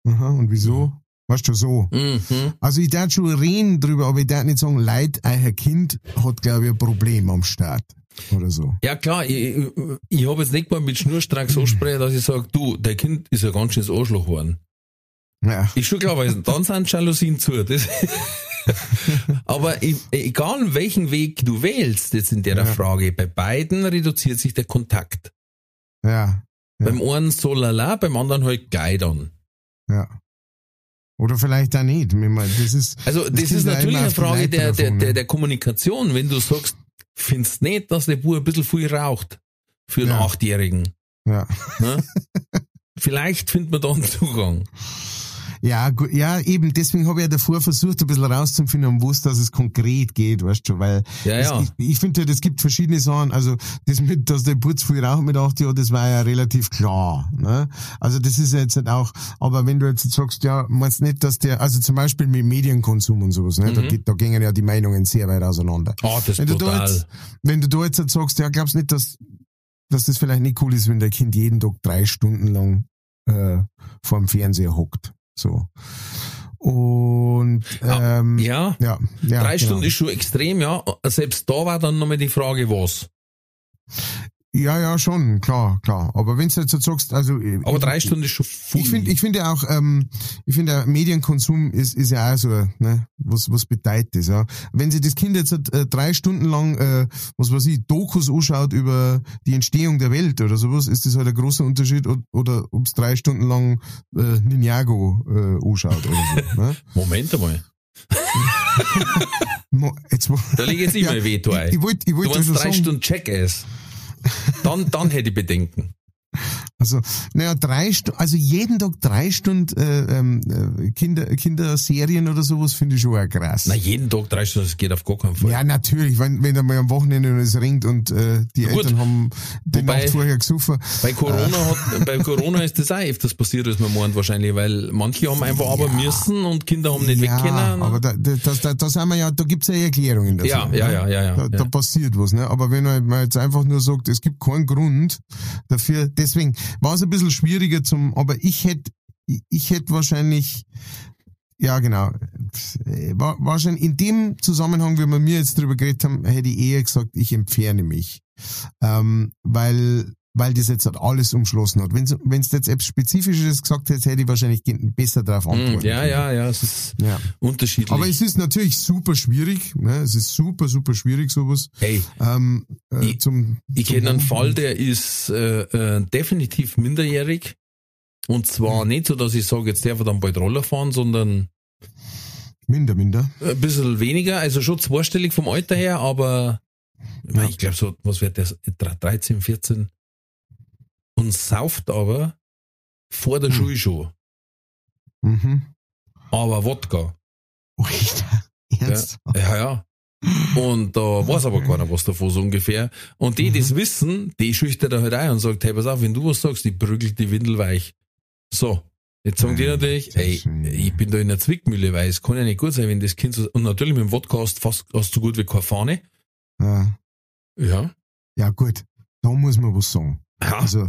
Aha. Und wieso? Weißt du, so.
Mhm.
Also ich darf schon reden drüber, aber ich darf nicht sagen, Leid, euer Kind hat, glaube ich, ein Problem am Start. Oder so.
Ja klar, ich, ich, ich habe jetzt nicht mal mit Schnurstracks [CLEARS THROAT] so sprechen, dass ich sage, du, dein Kind ist ja ganz schön ins Arschloch geworden.
Ja.
Ist schon klar, weil dann sind Jalousien zu. Das [LAUGHS] [LAUGHS] Aber egal welchen Weg du wählst jetzt in der
Ja.
Frage, bei beiden reduziert sich der Kontakt.
Ja. Ja.
Beim einen so lala, beim anderen halt geil dann.
Ja. Oder vielleicht auch nicht. Das ist,
Also das, ist natürlich eine Frage der, der, der,
ne?
der Kommunikation. Wenn du sagst, findest nicht, dass der Bub ein bisschen viel raucht für einen
Ja.
Achtjährigen.
ja.
Ne? [LAUGHS] Vielleicht findet man da einen Zugang.
Ja, gu- ja, eben, deswegen habe ich ja davor versucht, ein bisschen rauszufinden, um was dass es konkret geht, weißt du, weil
Ja,
es,
ja.
ich, ich finde ja, es gibt verschiedene Sachen, also das mit, dass der Putz viel raucht mit acht Jahren, das war ja relativ klar, ne? Also das ist ja jetzt nicht auch, aber wenn du jetzt sagst, ja, meinst nicht, dass der, also zum Beispiel mit Medienkonsum und sowas, ne, da,
Mhm.
geht, da gingen ja die Meinungen sehr weit auseinander.
Ah, das
Wenn du, da
brutal.
jetzt, wenn du da jetzt halt sagst, ja, glaubst nicht, dass, dass das vielleicht nicht cool ist, wenn dein Kind jeden Tag drei Stunden lang äh, vor dem Fernseher hockt. So. Und
Ja,
ähm,
Ja,
ja, ja,
drei
genau.
Stunden ist schon extrem, ja. Selbst da war dann nochmal die Frage, was.
Ja, ja, schon, klar, klar. Aber wenn du jetzt so sagst, also äh,
Aber
ich-
drei Stunden ist schon viel.
Ich finde, ich finde auch, ähm, ich finde, Medienkonsum ist, ist ja auch so, ne, was, was bedeutet das, ja. Wenn sich das Kind jetzt äh, drei Stunden lang, äh, was weiß ich, Dokus anschaut über die Entstehung der Welt oder sowas, ist das halt ein großer Unterschied, o- oder ob es drei Stunden lang äh, Ninjago äh, anschaut oder so, [LAUGHS] ne.
Moment einmal. [LAUGHS]
Jetzt,
Da lege ich jetzt immer [LAUGHS]
Ja,
ein Veto ein.
ich, ich wollte, ich wollte
drei
sagen,
Stunden Jackass. Dann, dann hätte ich Bedenken.
Also, naja, drei Stunden, also jeden Tag drei Stunden äh, ähm, äh, Kinder, Kinderserien oder sowas finde ich schon auch krass.
Na, jeden Tag drei Stunden, das geht auf gar keinen Fall.
Ja, natürlich, wenn, wenn einmal am Wochenende es ringt und äh, die
Gut.
Eltern haben die
Wobei-
Nacht vorher gesoffen.
Bei Corona hat, bei Corona ist das auch öfters passiert, als man meint wahrscheinlich, weil manche haben einfach aber müssen und Kinder haben nicht
ja,
weg können.
aber da, da, das, da, da sind wir ja, da gibt's ja Erklärungen dazu.
Ja, ja,
ne?
ja, ja, ja,
Da,
ja.
da passiert was, ne? Aber wenn man jetzt einfach nur sagt, es gibt keinen Grund dafür, deswegen war es ein bisschen schwieriger zum, aber ich hätte, ich, hätte wahrscheinlich, ja genau, wahrscheinlich in dem Zusammenhang, wie wir mir jetzt drüber geredet haben, hätte ich eher gesagt, ich entferne mich. Ähm, weil, weil das jetzt halt alles umschlossen hat. Wenn es jetzt etwas Spezifisches gesagt hätte, hätte ich wahrscheinlich besser darauf
Hm,
antworten
ja,
können.
ja, ja, es ist
ja.
unterschiedlich.
Aber es ist natürlich super schwierig, ne? es ist super, super schwierig sowas.
hey,
Ähm, äh,
Ich-
zum,
ich kenne einen. Fall, der ist äh, äh, definitiv minderjährig. Und zwar
Hm.
nicht so, dass ich sage, jetzt darf er dann bald Roller fahren, sondern
Minder, minder.
ein bisschen weniger, also schon zweistellig vom Alter her, aber
Ja.
ich glaube so, was wird der, 13, 14 und sauft aber vor der
Hm.
Schule schon.
Mhm.
Aber Wodka. [LAUGHS]
Ernst?
Ja, ja. Und da weiß aber keiner was davon so ungefähr. Und die, die
Mhm.
das wissen, die schüchtert er halt ein und sagt, hey, pass auf, wenn du was sagst, die prügelt die Windel weich. So. Jetzt sagen die
Ja,
natürlich, ey, ich bin da in der Zwickmühle, weil es kann ja nicht gut sein, wenn das Kind so, und natürlich mit dem Wodka hast du fast, hast du so gut wie keine Fahne.
Ja.
Ja.
ja, gut. Da muss man was sagen.
Ja.
Also,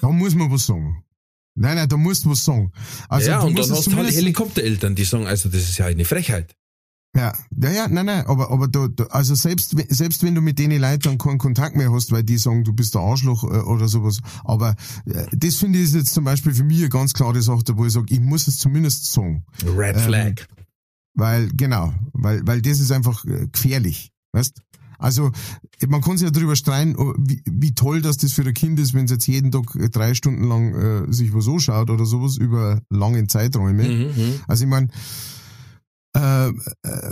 da muss man was sagen. Nein, nein, da musst du was sagen. Also,
ja, und dann hast du halt Helikoptereltern, die sagen, also das ist ja eine Frechheit.
Ja, ja, ja, nein, nein, aber, aber da, da, also selbst, wenn- selbst wenn du mit denen Leuten dann keinen Kontakt mehr hast, weil die sagen, du bist der Arschloch äh, oder sowas, aber äh, das finde ich ist jetzt zum Beispiel für mich eine ganz klare Sache, wo ich sage, ich muss es zumindest sagen.
Red
Ähm,
Flag.
Weil, genau, weil, weil das ist einfach äh, gefährlich, weißt? Also, man kann sich ja darüber streiten, wie, wie toll, dass das für ein Kind ist, wenn es jetzt jeden Tag drei Stunden lang äh, sich was anschaut oder sowas über langen Zeiträume.
Mhm, mhm.
Also ich meine, äh, äh,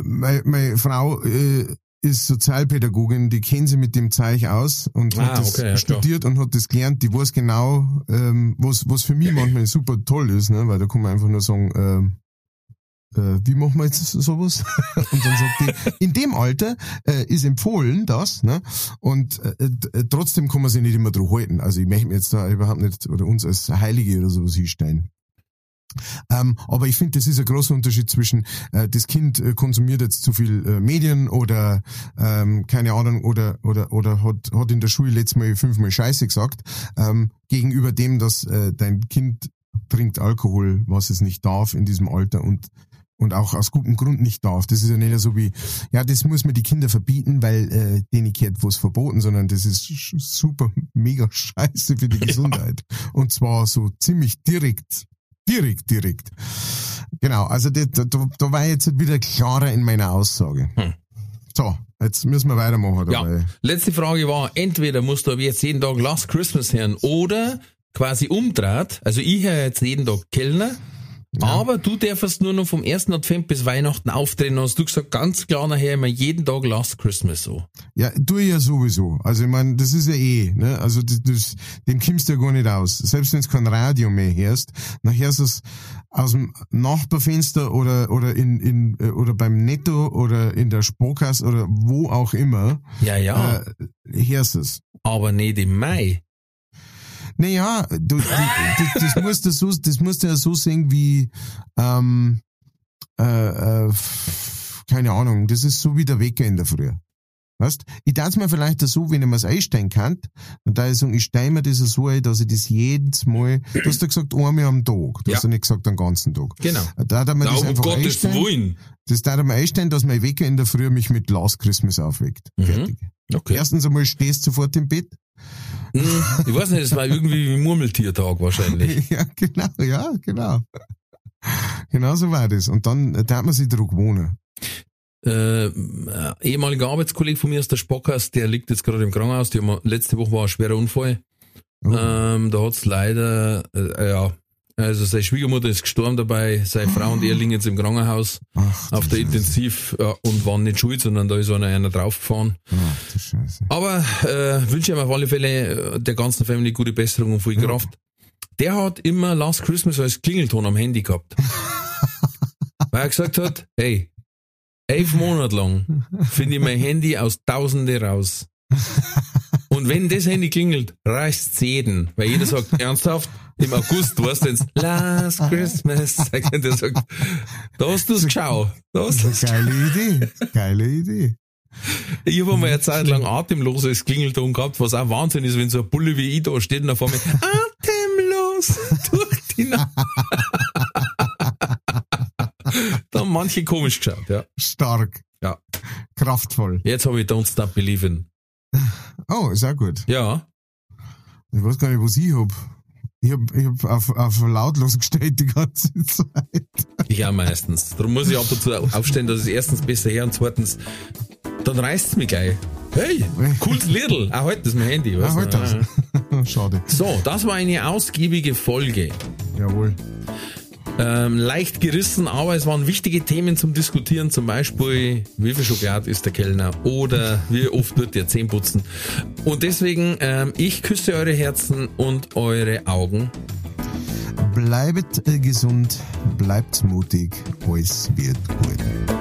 meine, meine Frau äh, ist Sozialpädagogin, die kennt sich mit dem Zeug aus und
Ah,
hat das
okay, ja,
studiert und hat das gelernt. Die weiß genau, ähm, was, was für mich [CLEARS THROAT] manchmal super toll ist, ne? weil da kann man einfach nur sagen, ähm, äh, wie machen wir jetzt sowas? [LAUGHS] und dann sagt die, in dem Alter äh, ist empfohlen das, ne? Und äh, äh, trotzdem kann man sich nicht immer drauf halten. Also ich möchte mir jetzt da überhaupt nicht oder uns als Heilige oder sowas hinstellen. Ähm, aber ich finde, das ist ein großer Unterschied zwischen äh, das Kind äh, konsumiert jetzt zu viel äh, Medien oder ähm, keine Ahnung oder oder oder hat hat in der Schule letztes Mal fünfmal Scheiße gesagt ähm, gegenüber dem, dass äh, dein Kind trinkt Alkohol, was es nicht darf in diesem Alter und und auch aus gutem Grund nicht darf. Das ist ja nicht so wie, ja, das muss man die Kinder verbieten, weil äh, denen gehört was verboten, sondern das ist super, mega scheiße für die [LAUGHS] Gesundheit. Und zwar so ziemlich direkt, direkt, direkt. Genau, also da, da, da war ich jetzt wieder klarer in meiner Aussage.
Hm.
So, jetzt müssen wir weitermachen
Ja.
dabei.
Letzte Frage war, entweder musst du ab jetzt jeden Tag Last Christmas hören oder quasi umdreht, also ich höre jetzt jeden Tag Kellner, aber du darfst nur noch vom ersten Advent bis Weihnachten auftreten, hast du gesagt, ganz klar nachher immer jeden Tag Last Christmas so.
Ja, tue ich ja sowieso. Also ich meine, das ist ja eh, ne? Also das, das, dem kommst du ja gar nicht aus. Selbst wenn du kein Radio mehr hörst, hörst du es aus dem Nachbarfenster oder oder in, in äh, oder beim Netto oder in der Sparkasse oder wo auch immer,
Ja, ja,
äh, hörst du es.
aber nicht im Mai.
Naja, du, du, das, das musst du so, das musst du ja so sehen wie, ähm, äh, äh, keine Ahnung, das ist so wie der Wecker in der Früh. Weißt? Ich darf mir vielleicht so, wenn ich mir's einstellen kann, dann da ich sagen, ich stelle mir das so ein, dass ich das jedes Mal, du hast ja gesagt, einmal am Tag, du
Ja.
hast ja nicht gesagt den ganzen Tag.
Genau.
Da darf man
Na,
das einfach
Gottes
einstellen.
Willen.
Das darf man einstellen, dass mein Wecker in der Früh mich mit Last Christmas aufweckt.
Mhm.
Fertig.
Okay.
Erstens einmal stehst du sofort im Bett.
Hm, Ich weiß nicht, es war irgendwie wie Murmeltiertag wahrscheinlich. [LAUGHS]
Ja, genau, ja, genau. Genau so war das. Und dann äh, darf man sich drauf wohnen.
Äh, äh, ehemaliger Arbeitskollege von mir aus der Spockhaus, der liegt jetzt gerade im Krankenhaus. Die haben, letzte Woche war ein schwerer Unfall.
Oh.
Ähm, da hat's leider, äh, ja, also seine Schwiegermutter ist gestorben dabei, seine Frau und er liegen jetzt im Krankenhaus
Ach,
auf der
Scheiße.
Intensiv ja, und waren nicht schuld, sondern da ist einer, einer draufgefahren.
Ach, Scheiße.
Aber äh, wünsche ihm auf alle Fälle äh, der ganzen Familie gute Besserung und viel
Ja.
Kraft. Der hat immer Last Christmas als Klingelton am Handy gehabt. [LAUGHS] Weil er gesagt hat, hey, elf Monate lang finde ich mein Handy aus Tausende raus. [LAUGHS] Und wenn das Handy klingelt, reißt's jeden. Weil jeder sagt, [LAUGHS] ernsthaft, im August, du weißt jetzt, Last Christmas, [LAUGHS] sagt er, der sagt, da hast du's geschaut. Da hast
Das
du's
ist eine geile Idee. Geile Idee.
Ich habe mal eine Zeit lang atemloses Klingelton gehabt, was auch Wahnsinn ist, wenn so ein Bulle wie ich da steht und auf einmal atemlos durch die Nacht. [LAUGHS] da haben manche komisch geschaut, ja.
Stark.
Ja.
Kraftvoll.
Jetzt habe ich Don't Stop Believing.
Oh, ist auch gut.
Ja.
Ich weiß gar nicht, was ich hab. Ich hab, ich hab auf, auf lautlos gestellt die ganze Zeit.
Ich auch meistens. Darum muss ich ab und zu aufstehen, dass es erstens besser her und zweitens, dann reißt's mich gleich. Hey, cooles Lidl. Auch heute ist mein Handy.
Ah,
weißt du?
halt das. [LAUGHS] Schade.
So, das war eine ausgiebige Folge.
Jawohl.
Ähm, leicht gerissen, aber es waren wichtige Themen zum Diskutieren, zum Beispiel, wie viel Schokolade ist der Kellner oder wie oft wird der Zähne putzen. Und deswegen, ähm, ich küsse eure Herzen und eure Augen.
Bleibt gesund, bleibt mutig, alles wird gut.